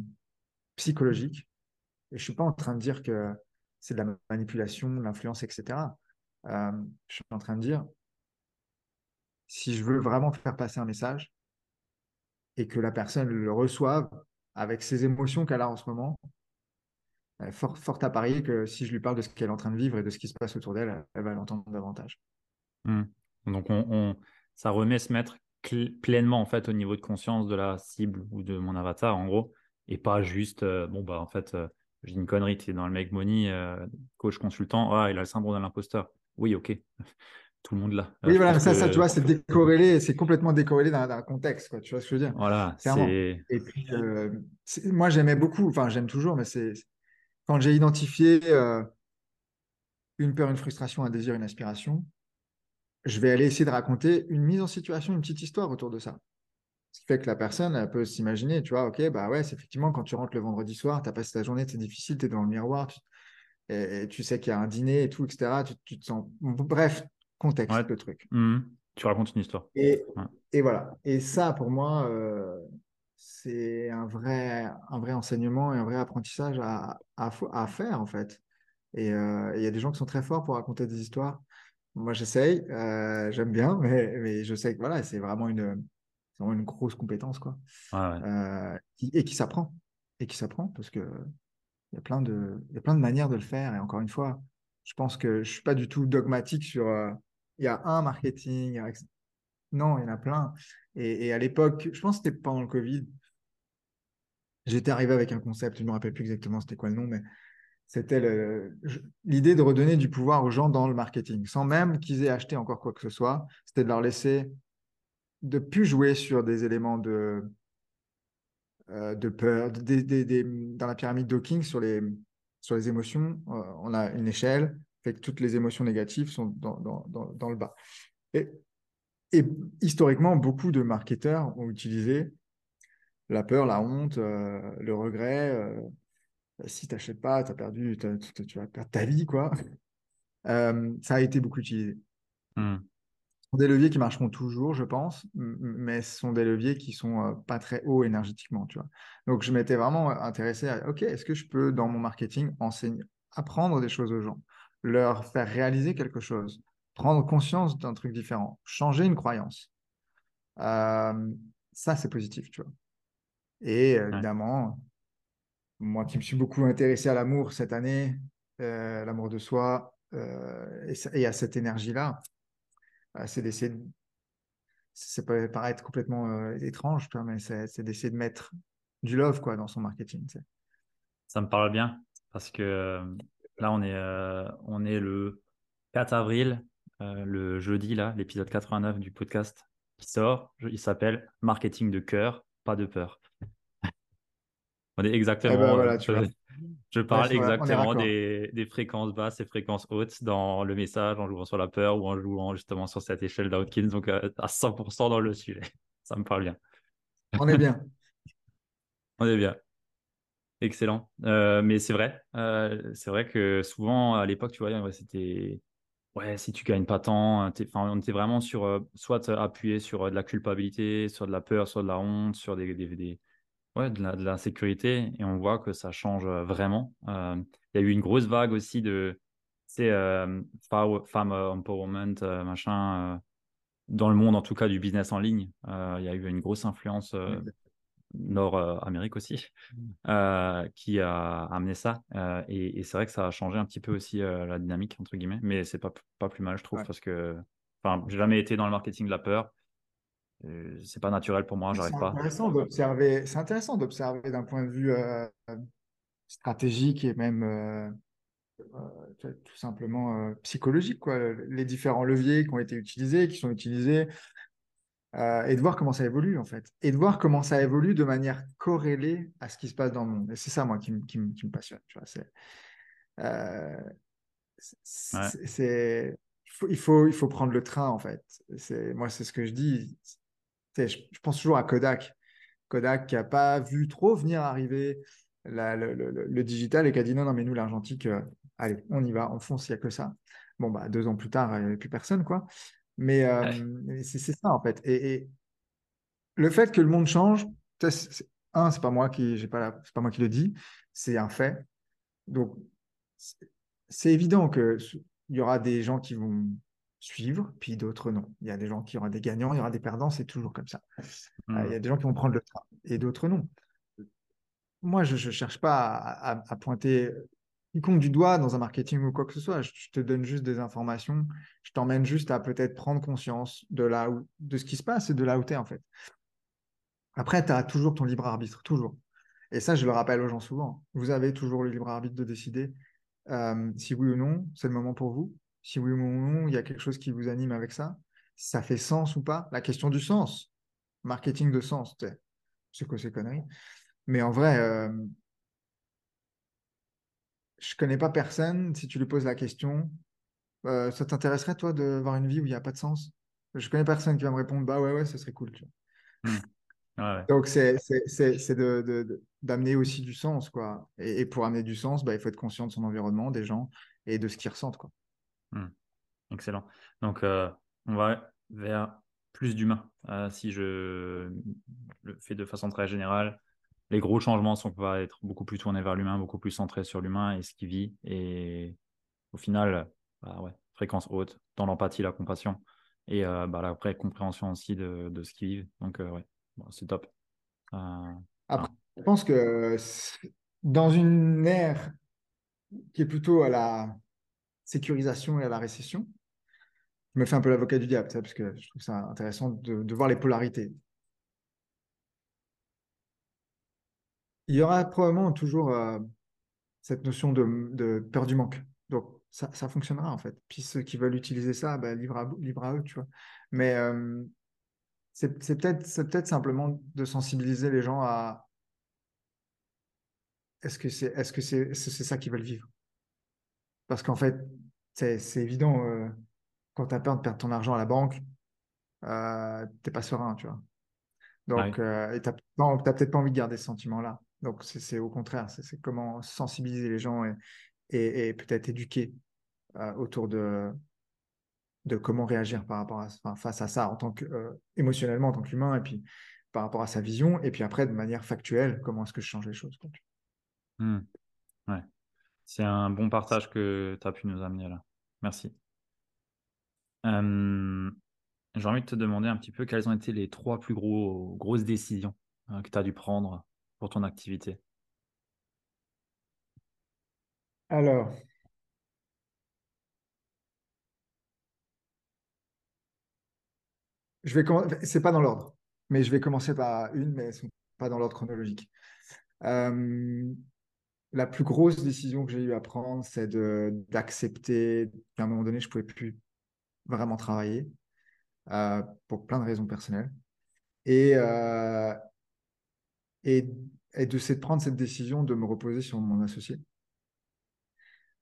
psychologique. Et je ne suis pas en train de dire que c'est de la manipulation, de l'influence, etc. Euh, je suis en train de dire, si je veux vraiment faire passer un message et que la personne le reçoive avec ses émotions qu'elle a en ce moment, fort, fort à parier que si je lui parle de ce qu'elle est en train de vivre et de ce qui se passe autour d'elle, elle va l'entendre davantage. Hmm. Donc, on, ça remet se mettre pleinement en fait au niveau de conscience de la cible ou de mon avatar, en gros, et pas juste, euh, bon, bah en fait, euh, j'ai une connerie, tu es dans le make money, euh, coach consultant, ah, il a le syndrome de l'imposteur. Oui, ok. Tout le monde là. Oui, voilà, ça, ça, tu vois, c'est décorrélé, c'est complètement décorrélé dans, un contexte, quoi, tu vois ce que je veux dire Voilà. Et puis, euh, moi, j'aimais beaucoup, enfin, j'aime toujours, mais c'est quand j'ai identifié euh, une peur, une frustration, un désir, une aspiration, je vais aller essayer de raconter une mise en situation, une petite histoire autour de ça. Ce qui fait que la personne, elle peut s'imaginer, tu vois, ok, bah ouais, c'est effectivement, quand tu rentres le vendredi soir, tu as passé ta journée, c'est difficile, tu es dans le miroir, tu, et, tu sais qu'il y a un dîner et tout, etc. Tu, tu te sens. Bref, contexte, le truc. Mmh. Tu racontes une histoire. Et, et voilà. Et ça, pour moi, euh, c'est un vrai, un vrai enseignement et un vrai apprentissage à, à, à faire, en fait. Et euh, il y a des gens qui sont très forts pour raconter des histoires. Moi, j'essaye, euh, j'aime bien, mais, mais, je sais que voilà, c'est vraiment une, vraiment une grosse compétence, quoi. et qui s'apprend. Et qui s'apprend parce que il y, a plein de, il y a plein de manières de le faire. Et encore une fois, je pense que je ne suis pas du tout dogmatique sur il y a un marketing. Non, il y en a plein. Et, à l'époque, je pense que c'était pendant le Covid, j'étais arrivé avec un concept, je ne me rappelle plus exactement c'était quoi le nom, mais c'était l'idée de redonner du pouvoir aux gens dans le marketing, sans même qu'ils aient acheté encore quoi que ce soit. C'était de leur laisser, de plus jouer sur des éléments de, euh, de peur, dans la pyramide Dawkins, sur les, sur les émotions. Euh, on a une échelle, que toutes les émotions négatives sont dans, dans, dans, le bas. Et, et, historiquement, beaucoup de marketeurs ont utilisé la peur, la honte, euh, le regret. Euh, si tu n'achètes pas, tu as perdu, tu vas perdre ta vie. quoi. Euh, ça a été beaucoup utilisé. Hmm. Ce sont des leviers qui marcheront toujours, je pense, mais ce sont des leviers qui sont pas très hauts énergétiquement. Tu vois. Donc, je m'étais vraiment intéressé à, OK, est-ce que je peux, dans mon marketing, enseigner, apprendre des choses aux gens? Leur faire réaliser quelque chose, prendre conscience d'un truc différent, changer une croyance. Euh, ça, c'est positif, tu vois. Et évidemment, moi qui me suis beaucoup intéressé à l'amour cette année, euh, l'amour de soi, euh, et, à cette énergie-là, c'est d'essayer de... Ça peut paraître complètement étrange, tu vois, mais c'est d'essayer de mettre du love quoi, dans son marketing. Ça me parle bien parce que Là, on est, euh, on est le 4 avril, euh, le jeudi, là, l'épisode 89 du podcast qui sort. Il s'appelle Marketing de cœur, pas de peur. on est exactement. Eh ben, euh, je, parle exactement des, des, fréquences basses et fréquences hautes dans le message en jouant sur la peur ou en jouant justement sur cette échelle d'Hawkins. Donc, à 100% dans le sujet. Ça me parle bien. On est bien. on est bien. Excellent. mais c'est vrai. c'est vrai que souvent, à l'époque, tu vois, c'était ouais, si tu gagnes pas tant, on était vraiment sur soit appuyé sur de la culpabilité, sur de la peur, sur de la honte, sur des, des, ouais, de l'insécurité. Et on voit que ça change vraiment. Il y a eu une grosse vague aussi de c'est femme empowerment, machin, dans le monde en tout cas du business en ligne. Il y a eu une grosse influence Nord-Amérique aussi, mmh. qui a amené ça. et, c'est vrai que ça a changé un petit peu aussi la dynamique, entre guillemets, mais c'est pas, pas plus mal, je trouve, parce que j'ai jamais été dans le marketing de la peur. C'est pas naturel pour moi, j'arrive pas. C'est intéressant d'observer d'un point de vue stratégique et même tout simplement psychologique, quoi. les différents leviers qui ont été utilisés, qui sont utilisés, euh, et de voir comment ça évolue en fait, et de voir comment ça évolue de manière corrélée à ce qui se passe dans le monde. Et c'est ça moi qui, qui, me passionne. Tu vois, c'est, euh, c'est, il faut, il faut prendre le train en fait. C'est, moi c'est ce que je dis. Je, je, pense toujours à Kodak. Kodak qui n'a pas vu trop venir arriver la, le, le, digital et qui a dit non non mais nous l'argentique, euh, allez on y va, on fonce, il n'y a que ça. Bon bah deux ans plus tard, il n'y avait plus personne quoi. Mais euh, c'est ça, en fait. Et, le fait que le monde change, un, c'est pas moi qui j'ai pas pas moi qui le dis, c'est un fait. Donc c'est évident que il y aura des gens qui vont suivre, puis d'autres non. Il y a des gens qui auront des gagnants, il y aura des perdants, c'est toujours comme ça. Euh, il y a mmh. des gens qui vont prendre le train et d'autres non. Moi, je ne cherche pas à, pointer quiconque du doigt dans un marketing ou quoi que ce soit. Je, te donne juste des informations. Je t'emmène juste à peut-être prendre conscience de, là où, de ce qui se passe et de là où tu es en fait. Après, tu as toujours ton libre arbitre, toujours. Et ça, je le rappelle aux gens souvent. Vous avez toujours le libre arbitre de décider euh, si oui ou non, c'est le moment pour vous. Si oui ou non, il y a quelque chose qui vous anime avec ça. Si ça fait sens ou pas? La question du sens. Marketing de sens, c'est quoi ces conneries? Mais en vrai, euh, je connais pas personne, si tu lui poses la question, euh, ça t'intéresserait toi de voir une vie où il n'y a pas de sens? Je connais personne qui va me répondre, bah ouais, ouais, ce serait cool. Hmm. Donc c'est d'amener aussi du sens, quoi. Et, pour amener du sens, bah, il faut être conscient de son environnement, des gens et de ce qu'ils ressentent, quoi. Hmm. Excellent. Donc euh, on va vers plus d'humain. Euh, si je le fais de façon très générale, les gros changements sont qu'on va être beaucoup plus tournés vers l'humain, beaucoup plus centrés sur l'humain et ce qu'il vit. Et au final, bah fréquence haute, dans l'empathie, la compassion et euh, bah, la compréhension aussi de, ce qu'ils vivent. Donc, euh, ouais, c'est top. Euh, Après, je pense que dans une ère qui est plutôt à la sécurisation et à la récession, je me fais un peu l'avocat du diable, parce que je trouve ça intéressant de voir les polarités. Il y aura probablement toujours euh, cette notion de, peur du manque. Donc, ça, fonctionnera en fait. Puis ceux qui veulent utiliser ça, bah, libre, à, libre à eux, tu vois. Mais euh, c'est peut-être peut simplement de sensibiliser les gens à est-ce que c'est est -ce c'est ça qu'ils veulent vivre? Parce qu'en fait, c'est évident, euh, quand tu as peur de perdre ton argent à la banque, euh, t'es pas serein, tu vois. Donc, tu n'as peut-être pas envie de garder ce sentiment-là. Donc, c'est au contraire, c'est comment sensibiliser les gens et, peut-être éduquer euh, autour de, comment réagir par rapport à, face à ça en tant que, euh, émotionnellement en tant qu'humain et puis par rapport à sa vision et puis après de manière factuelle comment est-ce que je change les choses mmh. ouais. c'est un bon partage que tu as pu nous amener là merci j'ai envie de te demander un petit peu quelles ont été les trois plus gros, grosses décisions euh, que tu as dû prendre ton activité? Alors, je vais c'est pas dans l'ordre, mais je vais commencer par une, mais elles sont pas dans l'ordre chronologique. La plus grosse décision que j'ai eu à prendre, c'est d'accepter qu'à un moment donné, je pouvais plus vraiment travailler euh, pour plein de raisons personnelles. Et, euh, et, de, prendre cette décision de me reposer sur mon associé,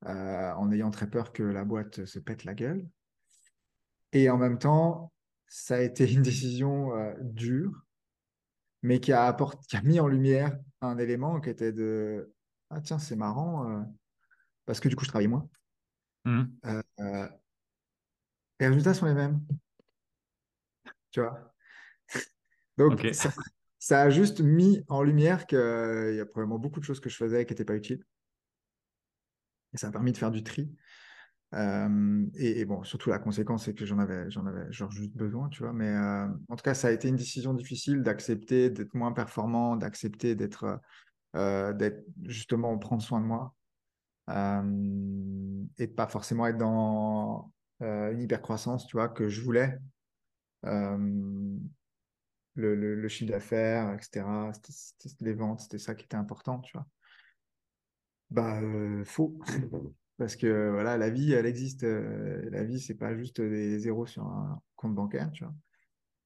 euh, en ayant très peur que la boîte se pète la gueule. Et en même temps, ça a été une décision euh, dure, mais qui a, qui a mis en lumière un élément qui était de Ah, tiens, c'est marrant, euh, parce que du coup, je travaille moins. Mmh. Les résultats sont les mêmes. Tu vois? Donc, ça, a juste mis en lumière qu'il y a probablement beaucoup de choses que je faisais qui n'étaient pas utiles. Et ça a permis de faire du tri. Euh, et, bon, surtout la conséquence, c'est que j'en avais, j'en avais juste besoin, tu vois. Mais euh, en tout cas, ça a été une décision difficile d'accepter d'être moins performant, d'accepter d'être, euh, d'être justement prendre soin de moi et de pas forcément être dans une hypercroissance, tu vois, que je voulais. Le, le, chiffre d'affaires, etc. C'était, les ventes, c'était ça qui était important, tu vois. Bah, faux. Parce que voilà, la vie, elle existe. Euh, la vie, c'est pas juste des zéros sur un compte bancaire, tu vois.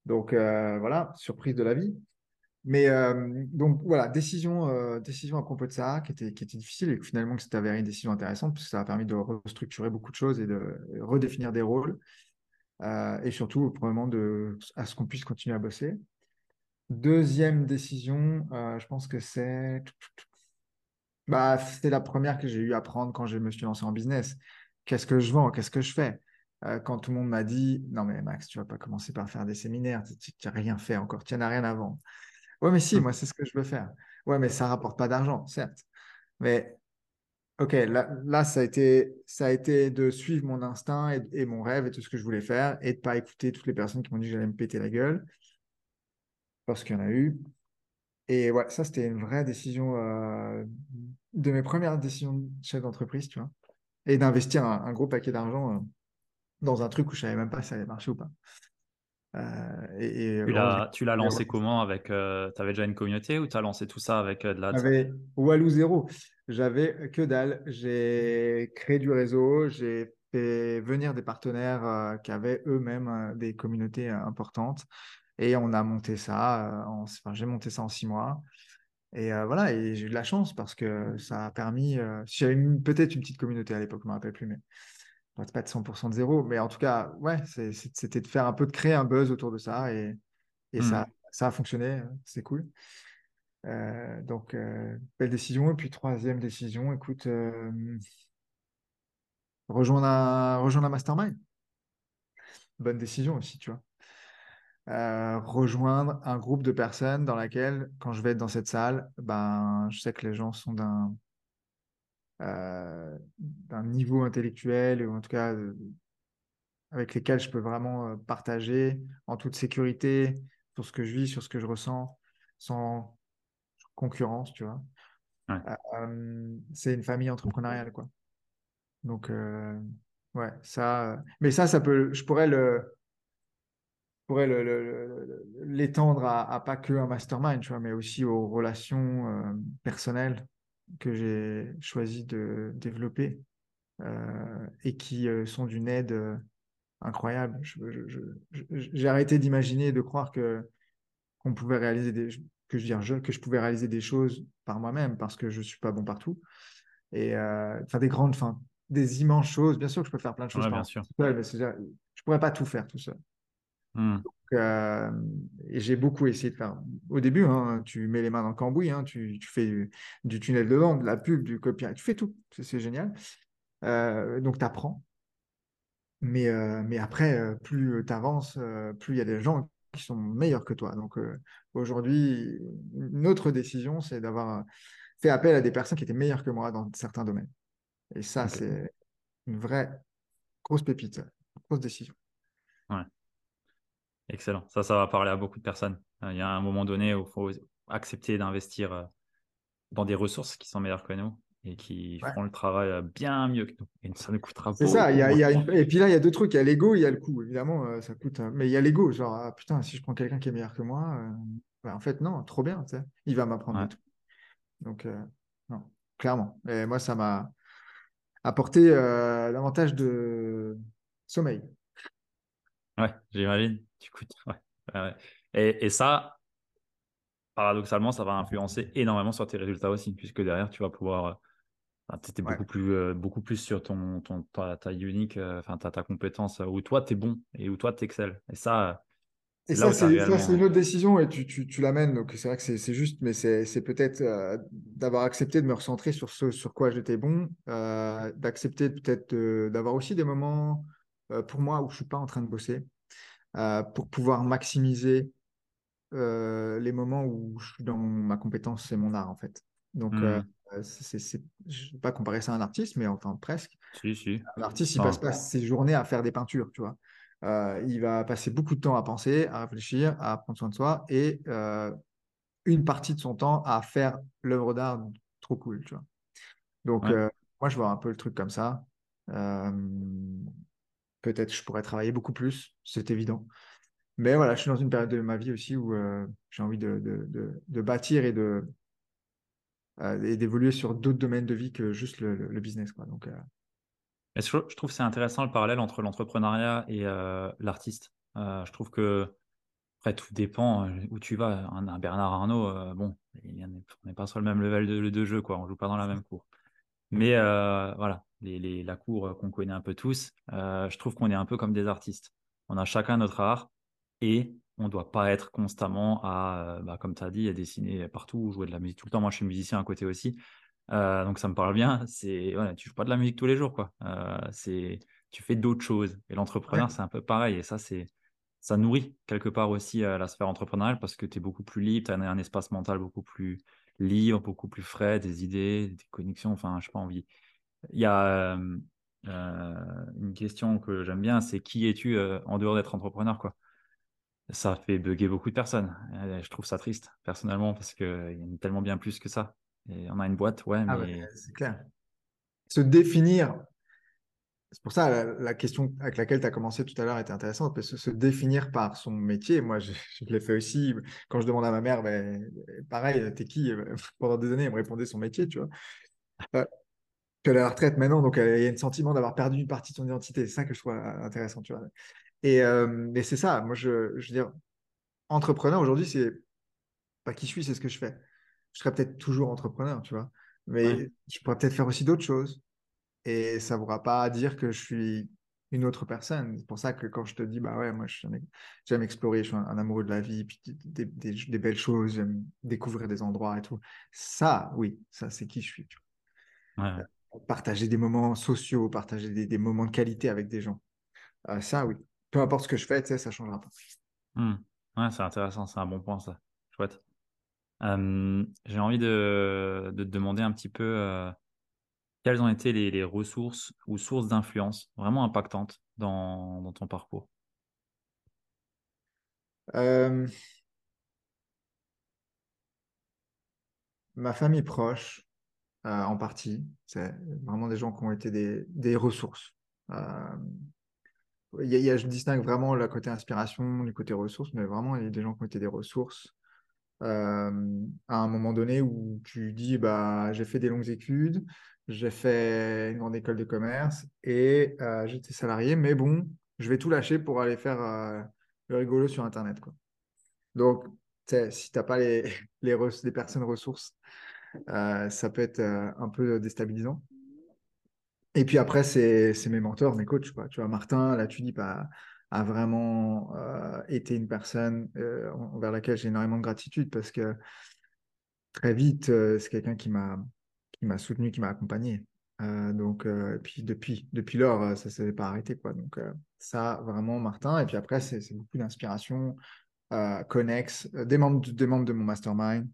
Donc euh, voilà, surprise de la vie. Mais euh, donc voilà, décision, décision à propos de ça qui était, qui était difficile et que finalement que c'était avéré une décision intéressante parce que ça a permis de restructurer beaucoup de choses et de redéfinir des rôles et surtout probablement de, à ce qu'on puisse continuer à bosser. Deuxième décision, je pense que c'est bah, c'est la première que j'ai eu à prendre quand je me suis lancé en business. Qu'est-ce que je vends? Qu'est-ce que je fais? Euh, Quand tout le monde m'a dit Non, mais Max, tu vas pas commencer par faire des séminaires, tu n'as rien fait encore, tu n'as rien à vendre. Ouais, mais si, mmh. moi, c'est ce que je veux faire. Ouais, mais ça rapporte pas d'argent, certes. Mais ok, là, ça, a été, ça a été de suivre mon instinct et, mon rêve et tout ce que je voulais faire et de pas écouter toutes les personnes qui m'ont dit que j'allais me péter la gueule. Parce qu'il y en a eu. Et ouais, ça, c'était une vraie décision euh, de mes premières décisions de chef d'entreprise, tu vois. Et d'investir un, gros paquet d'argent euh, dans un truc où je savais même pas si ça allait marcher ou pas. Euh, et, tu l'as lancé comment avec Tu avais déjà une communauté ou tu as lancé tout ça avec de la J'avais Walou zéro. J'avais que dalle. J'ai créé du réseau. J'ai fait venir des partenaires qui avaient eux-mêmes des communautés importantes. Et on a monté ça, euh, enfin, j'ai monté ça en six mois. Et euh, voilà, et j'ai eu de la chance parce que ça a permis, euh, si j'avais peut-être une petite communauté à l'époque, je ne me rappelle plus, mais pas de 100% de zéro, mais en tout cas, ouais, c'était de faire un peu, de créer un buzz autour de ça et, et ça, mmh. ça a fonctionné, c'est cool. donc, belle décision. Et puis, troisième décision, écoute, rejoindre un, rejoindre un mastermind. Bonne décision aussi, tu vois. Euh, rejoindre un groupe de personnes dans laquelle, quand je vais être dans cette salle, ben, je sais que les gens sont d'un euh, d'un niveau intellectuel, ou en tout cas avec lesquels je peux vraiment euh, partager en toute sécurité sur ce que je vis, sur ce que je ressens, sans concurrence, tu vois. c'est une famille entrepreneuriale, quoi. Donc, ouais, ça. Mais ça, ça peut. Je pourrais le pourrais l'étendre à, pas que un mastermind, tu vois, mais aussi aux relations euh, personnelles que j'ai choisi de développer euh, et qui euh, sont d'une aide incroyable. J'ai arrêté d'imaginer et de croire que qu'on pouvait réaliser des que je, dire, je, que je pouvais réaliser des choses par moi-même parce que je suis pas bon partout et faire des grandes, enfin des immenses choses. Bien sûr que je peux faire plein de choses bien sûr. mais je pourrais pas tout faire tout seul. Hmm. Euh, et j'ai beaucoup essayé de faire. Au début, hein, tu mets les mains dans le cambouis, hein, tu, fais du, tunnel de vente, de la pub, du copyright, tu fais tout. C'est génial. Euh, donc, tu apprends. Mais, euh, mais après, plus tu avances, plus il y a des gens qui sont meilleurs que toi. Donc, aujourd'hui, une autre décision, c'est d'avoir fait appel à des personnes qui étaient meilleures que moi dans certains domaines. Et ça, c'est une vraie grosse pépite, grosse décision. Ouais. Excellent. Ça, ça va parler à beaucoup de personnes. Euh, il y a un moment donné où il faut accepter d'investir euh, dans des ressources qui sont meilleures que nous et qui feront le travail euh, bien mieux que nous. Et ça nous coûtera C'est ça. Et puis là, il y a deux trucs. Il y a l'ego, il y a le coût. Évidemment, ça coûte. Mais il y a l'ego. Genre, ah, putain, si je prends quelqu'un qui est meilleur que moi, bah, en fait, non, trop bien. Il va m'apprendre tout. Donc, non, clairement. Et moi, ça m'a apporté l'avantage de sommeil. Ouais, j'imagine. Et, ça, paradoxalement, ça va influencer énormément sur tes résultats aussi, puisque derrière, tu vas pouvoir. Euh, tu étais beaucoup, plus, euh, beaucoup plus sur ton, ton, ta, unique, euh, enfin, ta, ta compétence, où toi, tu es bon et où toi, tu excelles. Et ça, Et ça, c'est une autre décision et tu, tu, tu l'amènes. Donc, c'est vrai que c'est juste, mais c'est peut-être euh, d'avoir accepté de me recentrer sur ce sur quoi j'étais bon, euh, d'accepter peut-être d'avoir aussi des moments euh, pour moi où je suis pas en train de bosser, pour pouvoir maximiser les moments où je suis dans ma compétence et mon art, en fait. Donc, mmh. c'est je ne vais pas comparer ça à un artiste, mais enfin presque. Si, si. Un artiste, il passe pas ses journées à faire des peintures, tu vois. Euh, il va passer beaucoup de temps à penser, à réfléchir, à prendre soin de soi et euh, une partie de son temps à faire l'œuvre d'art trop cool. Tu vois. Donc, euh, moi, je vois un peu le truc comme ça. Peut-être je pourrais travailler beaucoup plus, c'est évident. Mais voilà, je suis dans une période de ma vie aussi où j'ai envie de, de, de, bâtir et de et d'évoluer sur d'autres domaines de vie que juste le, le business. Quoi. Donc, je, trouve que c'est intéressant le parallèle entre l'entrepreneuriat et euh, l'artiste. Euh, je trouve que, après, tout dépend euh, où tu vas. Un, Bernard Arnault, bon, on n'est pas sur le même level de, de, jeu, quoi. On joue pas dans la même cour. Mais voilà, les, la cour qu'on connaît un peu tous, je trouve qu'on est un peu comme des artistes. On a chacun notre art et on ne doit pas être constamment à, bah, comme tu as dit, à dessiner partout, jouer de la musique tout le temps. Moi, je suis musicien à côté aussi. Euh, donc ça me parle bien. C'est voilà, tu joues pas de la musique tous les jours, quoi. Euh, c'est tu fais d'autres choses. Et l'entrepreneur, c'est un peu pareil. Et ça, c'est ça nourrit quelque part aussi euh, la sphère entrepreneuriale parce que tu es beaucoup plus libre, tu as un, espace mental beaucoup plus libre, beaucoup plus frais, des idées, des connexions. Enfin, je sais pas envie. Il y a une question que j'aime bien, c'est qui es-tu en dehors d'être entrepreneur, quoi? Ça fait bugger beaucoup de personnes. je trouve ça triste, personnellement, parce qu'il y a tellement bien plus que ça on a une boîte, ouais, ah mais. c'est clair. Se définir. C'est pour ça la, question avec laquelle tu as commencé tout à l'heure était intéressante, parce que se définir par son métier, moi je, l'ai fait aussi. Quand je demande à ma mère, ben, pareil, t'es qui? Pendant des années, elle me répondait son métier, tu vois. Euh, elle est à la retraite maintenant, donc il y a un sentiment d'avoir perdu une partie de son identité. C'est ça que je trouve intéressant, tu vois. Et, euh, c'est ça, moi je, je veux dire, entrepreneur aujourd'hui, c'est pas qui je suis, c'est ce que je fais je serais peut-être toujours entrepreneur, tu vois. Mais je pourrais peut-être faire aussi d'autres choses. Et ça ne voudra pas dire que je suis une autre personne. C'est pour ça que quand je te dis, bah ouais, moi j'aime explorer, je suis un, amoureux de la vie, puis des, des, belles choses, j'aime découvrir des endroits et tout. Ça, oui, ça c'est qui je suis. Tu vois. Euh, partager des moments sociaux, partager des, moments de qualité avec des gens. Euh, ça, oui. Peu importe ce que je fais, ça ne changera pas. Mmh. Ouais, c'est intéressant, c'est un bon point ça. Chouette j'ai envie de, te demander un petit peu euh, quelles ont été les, ressources ou sources d'influence vraiment impactantes dans, ton parcours? ma famille proche, euh, en partie, c'est vraiment des gens qui ont été des, ressources. Il y a, je distingue vraiment le côté inspiration du côté ressources, mais vraiment, il y a des gens qui ont été des ressources. Euh, à un moment donné où tu dis bah, j'ai fait des longues études, j'ai fait une grande école de commerce et euh, j'étais salarié, mais bon, je vais tout lâcher pour aller faire euh, le rigolo sur Internet. Quoi. Donc, si tu n'as pas les, les, personnes ressources, ça peut être un peu déstabilisant. Et puis après, c'est mes mentors, mes coachs. Quoi. Tu vois, Martin, là, tu dis, bah, a vraiment euh, été une personne euh, envers laquelle j'ai énormément de gratitude parce que très vite, euh, c'est quelqu'un qui m'a qui m'a soutenu, qui m'a accompagné. donc, et puis depuis, depuis lors, ça ne s'est pas arrêté. Quoi. Donc, ça, vraiment, Martin. Et puis après, c'est beaucoup d'inspiration, Connex, des membres, des membres de mon mastermind,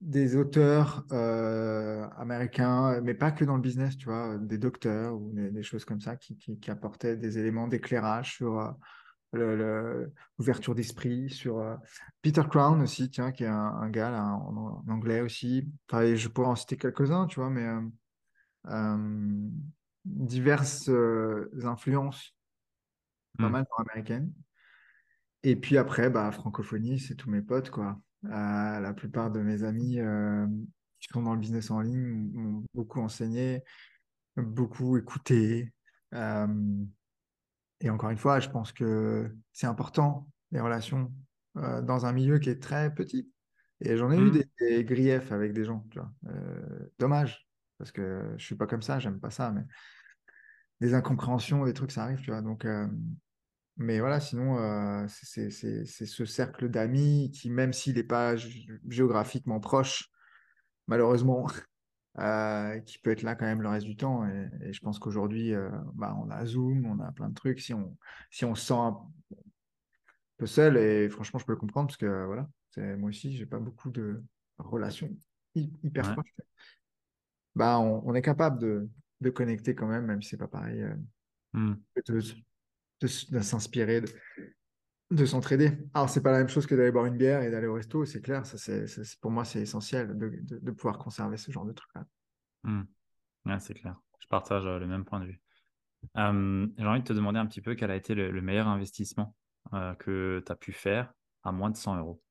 des, auteurs euh, américains, mais pas que dans le business, tu vois, des docteurs ou des, choses comme ça qui, apportaient des éléments d'éclairage sur euh, l'ouverture d'esprit, sur euh, Peter Crown aussi, tiens, qui est un, gars en, anglais aussi. Enfin, je pourrais en citer quelques-uns, tu vois, mais diverses influences, pas mmh. mal américaines. Et puis après, bah, francophonie, c'est tous mes potes, quoi la plupart de mes amis euh, qui sont dans le business en ligne m'ont beaucoup enseigné, beaucoup écouté. Euh, et encore une fois, je pense que c'est important, les relations, euh, dans un milieu qui est très petit. Et j'en ai eu mmh. des, griefs avec des gens, tu vois. dommage, parce que je suis pas comme ça, j'aime pas ça, mais des incompréhensions, des trucs, ça arrive, tu vois. Donc, mais voilà, sinon, c'est ce cercle d'amis qui, même s'il n'est pas géographiquement proche, malheureusement, qui peut être là quand même le reste du temps. Et, je pense qu'aujourd'hui, bah, on a Zoom, on a plein de trucs. Si on, si on se sent un peu seul, et franchement, je peux le comprendre parce que voilà, moi aussi, j'ai pas beaucoup de relations hyper proches. Bah, on, est capable de, de, connecter quand même, même si c'est pas pareil. Mmh. De, de, s'inspirer, de, de s'entraider. Alors, c'est pas la même chose que d'aller boire une bière et d'aller au resto, c'est clair. Ça, c'est, pour moi, c'est essentiel de, de, pouvoir conserver ce genre de trucs-là. Mmh. c'est clair. Je partage euh, le même point de vue. j'ai envie de te demander un petit peu quel a été le, meilleur investissement euh, que tu as pu faire à moins de 100 euros.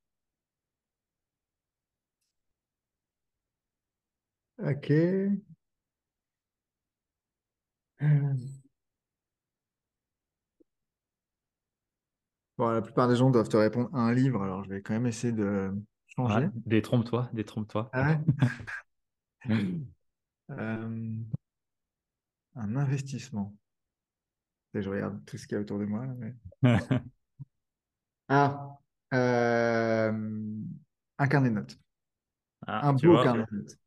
Ok. Bon, la plupart des gens doivent te répondre à un livre, alors je vais quand même essayer de changer. détrompe-toi, détrompe-toi. Ah euh, un investissement. je regarde tout ce qu'il y a autour de moi. ah, euh, un carnet de notes. Ah, un beau carnet de notes.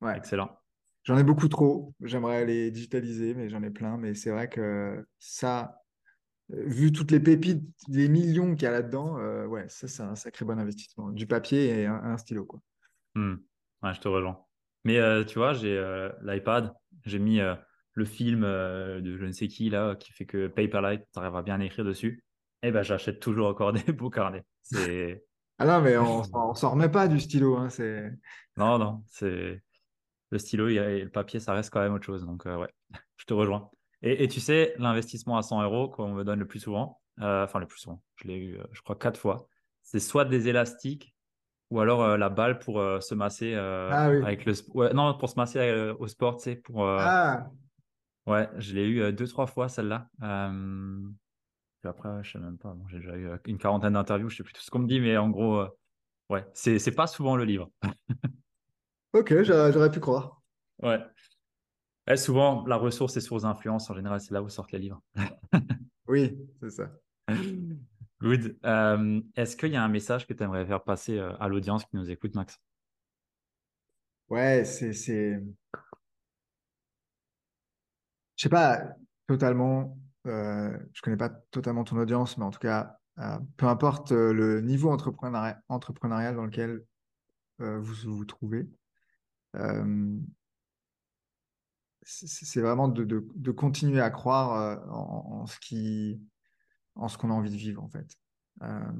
Ouais. Excellent. J'en ai beaucoup trop. J'aimerais les digitaliser, mais j'en ai plein. Mais c'est vrai que ça, vu toutes les pépites, les millions qu'il y a là-dedans, euh, ouais, ça, c'est un sacré bon investissement. Du papier et un, stylo, quoi. Hmm. Ouais, je te rejoins. Mais euh, tu vois, j'ai l'iPad, j'ai mis le film de je ne sais qui, là, qui fait que Paperlight, tu arriveras bien à écrire dessus. Et eh ben, j'achète toujours encore des beaux carnets. C'est... ah non, mais on, on s'en remet pas du stylo. Hein, c'est... Non, non, c'est le stylo et le papier, ça reste quand même autre chose. Donc, euh, ouais, je te rejoins. Et, tu sais, l'investissement à 100 euros qu'on me donne le plus souvent, euh, enfin le plus souvent, je l'ai eu, euh, je crois, quatre fois, c'est soit des élastiques ou alors la balle pour se masser ah avec le ouais, non pour se masser au sport tu sais pour ah. ouais je l'ai eu deux trois fois celle-là puis après je sais même pas j'ai déjà eu une quarantaine d'interviews je sais plus tout ce qu'on me dit mais en gros ouais c'est c'est pas souvent le livre Ok, j'aurais pu croire. Ouais. Souvent, la ressource est source d'influence. En général, c'est là où sortent les livres. oui, c'est ça. Good. Euh, est-ce qu'il y a un message que tu aimerais faire passer euh, à l'audience qui nous écoute, Max? Ouais, c'est. Je sais pas totalement. Euh, je connais pas totalement ton audience, mais en tout cas, euh, peu importe le niveau entrepreneurial, entrepreneurial dans lequel vous vous trouvez, c'est vraiment de, continuer à croire euh, en, ce qui, en ce qu'on a envie de vivre en fait. Euh,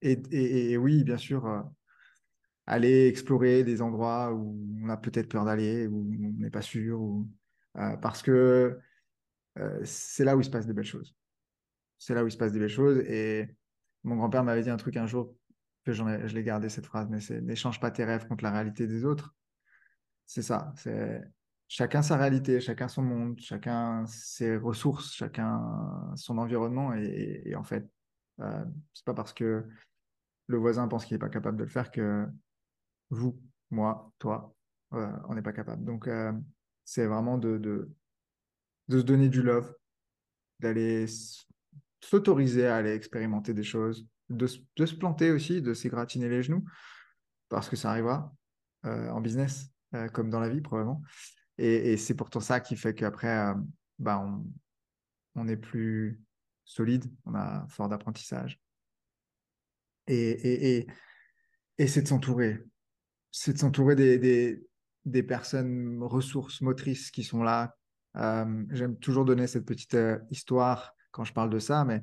et, oui, bien sûr, aller explorer des endroits où on a peut-être peur d'aller, où on n'est pas sûr, ou, parce que c'est là où il se passe des belles choses. C'est là où il se passe des belles choses. Et mon grand-père m'avait dit un truc un jour que je l'ai gardé cette phrase, mais c'est n'échange pas tes rêves contre la réalité des autres. C'est ça. C'est chacun sa réalité, chacun son monde, chacun ses ressources, chacun son environnement. Et, en fait, euh, c'est pas parce que le voisin pense qu'il n'est pas capable de le faire que vous, moi, toi, euh, on n'est pas capable. Donc, euh, c'est vraiment de, se donner du love, d'aller s'autoriser à aller expérimenter des choses, de, de se planter aussi, de s'égratiner les genoux, parce que ça arrivera en business. Euh, comme dans la vie probablement. Et, c'est pourtant ça qui fait qu'après, euh, bah, on, est plus solide, on a fort d'apprentissage. Et, et, et c'est de s'entourer. C'est de s'entourer des, des, personnes ressources motrices qui sont là. Euh, j'aime toujours donner cette petite histoire quand je parle de ça, mais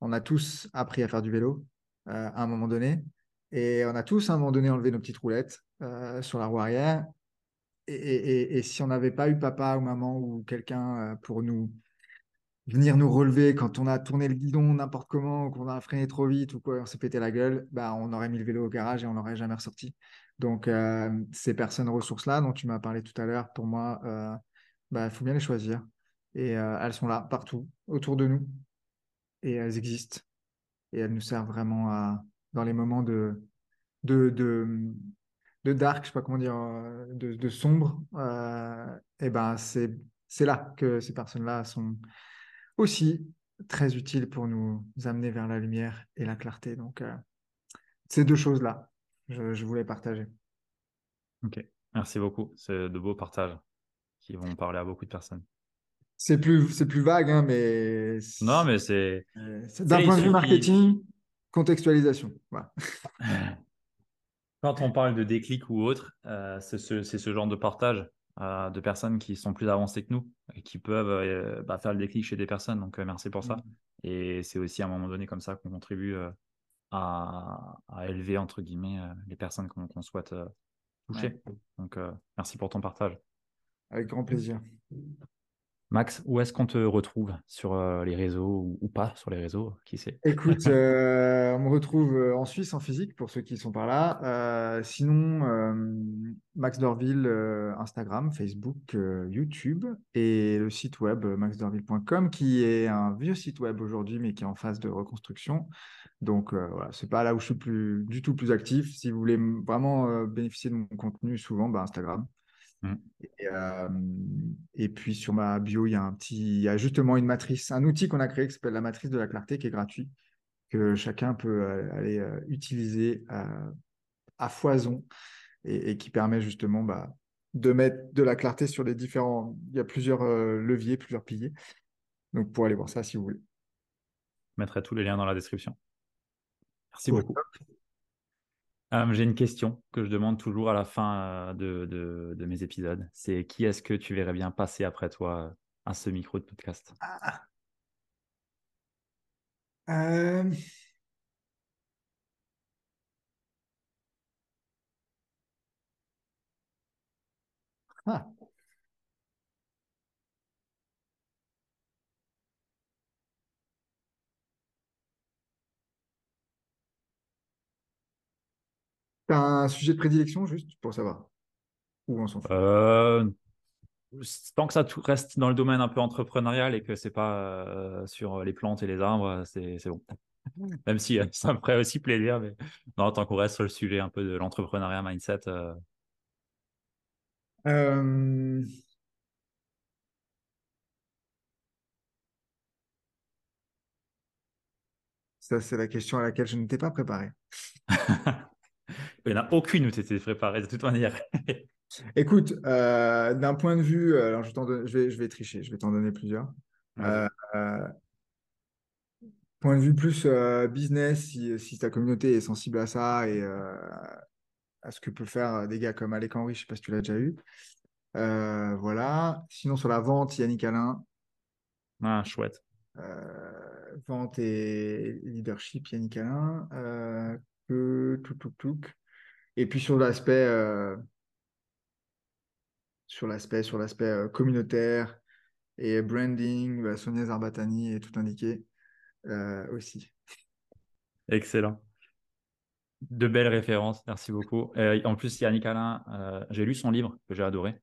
on a tous appris à faire du vélo à un moment donné. Et on a tous à un moment donné enlevé nos petites roulettes sur la roue arrière et, si on n'avait pas eu papa ou maman ou quelqu'un euh, pour nous venir nous relever quand on a tourné le guidon n'importe comment, qu'on a freiné trop vite ou quoi, on s'est pété la gueule, bah, on aurait mis le vélo au garage et on l'aurait jamais ressorti. Donc, euh, ces personnes ressources-là dont tu m'as parlé tout à l'heure, pour moi, il euh, bah, faut bien les choisir. Et elles sont là, partout, autour de nous. Et elles existent. Et elles nous servent vraiment dans les moments de, de dark, je sais pas comment dire, euh, de, sombre, euh, et ben c'est c'est là que ces personnes-là sont aussi très utiles pour nous amener vers la lumière et la clarté. Donc, euh, ces deux choses-là, je, voulais partager. Ok, merci beaucoup. C'est de beaux partages qui vont parler à beaucoup de personnes. C'est plus, c'est plus vague, hein, mais. Non, mais c'est. D'un point de vue marketing, contextualisation. Quand on parle de déclic ou autre, euh, c'est ce, genre de partage euh, de personnes qui sont plus avancées que nous et qui peuvent euh, bah, faire le déclic chez des personnes. Donc, merci pour ça. Mm. Et c'est aussi à un moment donné comme ça qu'on contribue à, élever, entre guillemets, les personnes qu'on souhaite toucher. Donc, merci pour ton partage. Avec grand plaisir. Max, où est-ce qu'on te retrouve sur euh, les réseaux ou, pas sur les réseaux Qui sait? Écoute, euh, on me retrouve euh, en Suisse en physique pour ceux qui sont par là. sinon, Max Dorville, Instagram, Facebook, YouTube et le site web maxdorville.com qui est un vieux site web aujourd'hui mais qui est en phase de reconstruction. Donc voilà, c'est pas là où je suis plus, du tout plus actif. Si vous voulez vraiment bénéficier de mon contenu, souvent, bah, Instagram. Mm. Euh, et, puis sur ma bio, il y a un petit, il y a justement une matrice, un outil qu'on a créé qui s'appelle la matrice de la clarté, qui est gratuit, que chacun peut euh, aller euh, utiliser à foison et, qui permet justement bah, de mettre de la clarté sur les différents. Il y a plusieurs leviers, plusieurs piliers. Donc pour aller voir ça si vous voulez. Je mettrai tous les liens dans la description. Merci beaucoup. Euh, j'ai une question que je demande toujours à la fin euh, de, mes épisodes. C'est qui est-ce que tu verrais bien passer après toi à ce micro de podcast? Ah. Euh... Ah. T'as un sujet de prédilection, juste pour savoir Où on s'en fout? Euh, Tant que ça reste dans le domaine un peu entrepreneurial et que c'est pas euh, sur les plantes et les arbres, c'est bon. Même si euh, ça me ferait aussi plaisir, mais non, tant qu'on reste sur le sujet un peu de l'entrepreneuriat mindset. Ça, c'est la question à laquelle je n'étais pas préparé. Il n'y en a aucune où tu étais préparé de toute manière. Écoute, euh, d'un point de vue, euh, alors je, vais, je, vais, tricher, je vais t'en donner plusieurs. Euh, point de vue plus business, si, ta communauté est sensible à ça et à ce que peut faire des gars comme Alec Henry, je ne sais pas si tu l'as déjà eu. voilà. Sinon, sur la vente, Yannick Alain. Ah, chouette. vente et leadership, Yannick Alain. Tout, tout, tout. Et puis sur l'aspect euh, sur l'aspect sur l'aspect euh, communautaire et branding, bah, Sonia Zarbatani est tout indiqué euh, aussi. Excellent. De belles références, merci beaucoup. en plus, Yannick Alain, j'ai lu son livre que j'ai adoré.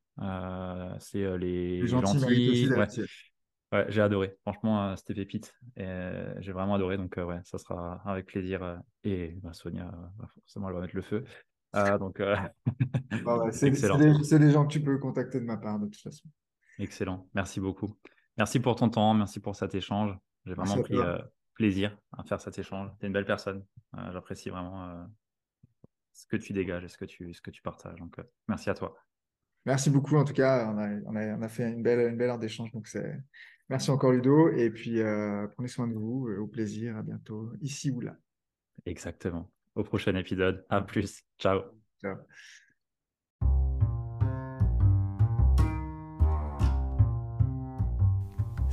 c'est Les, Gentils. Ouais. J'ai adoré. Franchement, c'était pépite. j'ai vraiment adoré. Donc, ouais, ça sera avec plaisir. Et bah, Sonia, bah, forcément, elle va mettre le feu. Ah, donc, euh, c'est des, gens que tu peux contacter de ma part, de toute façon. Excellent. Merci beaucoup. Merci pour ton temps. Merci pour cet échange. J'ai vraiment pris euh, plaisir à faire cet échange. Tu es une belle personne. Euh, j'apprécie vraiment ce que tu dégages et ce que tu, ce que tu partages. Donc, merci à toi. Merci beaucoup. En tout cas, on a, on a, on a fait une belle, une belle heure d'échange. Donc, c'est... Merci encore, Ludo. Et puis, prenez soin de vous. Au plaisir. À bientôt, ici ou là. Exactement au prochain épisode. À plus. Ciao. Ciao.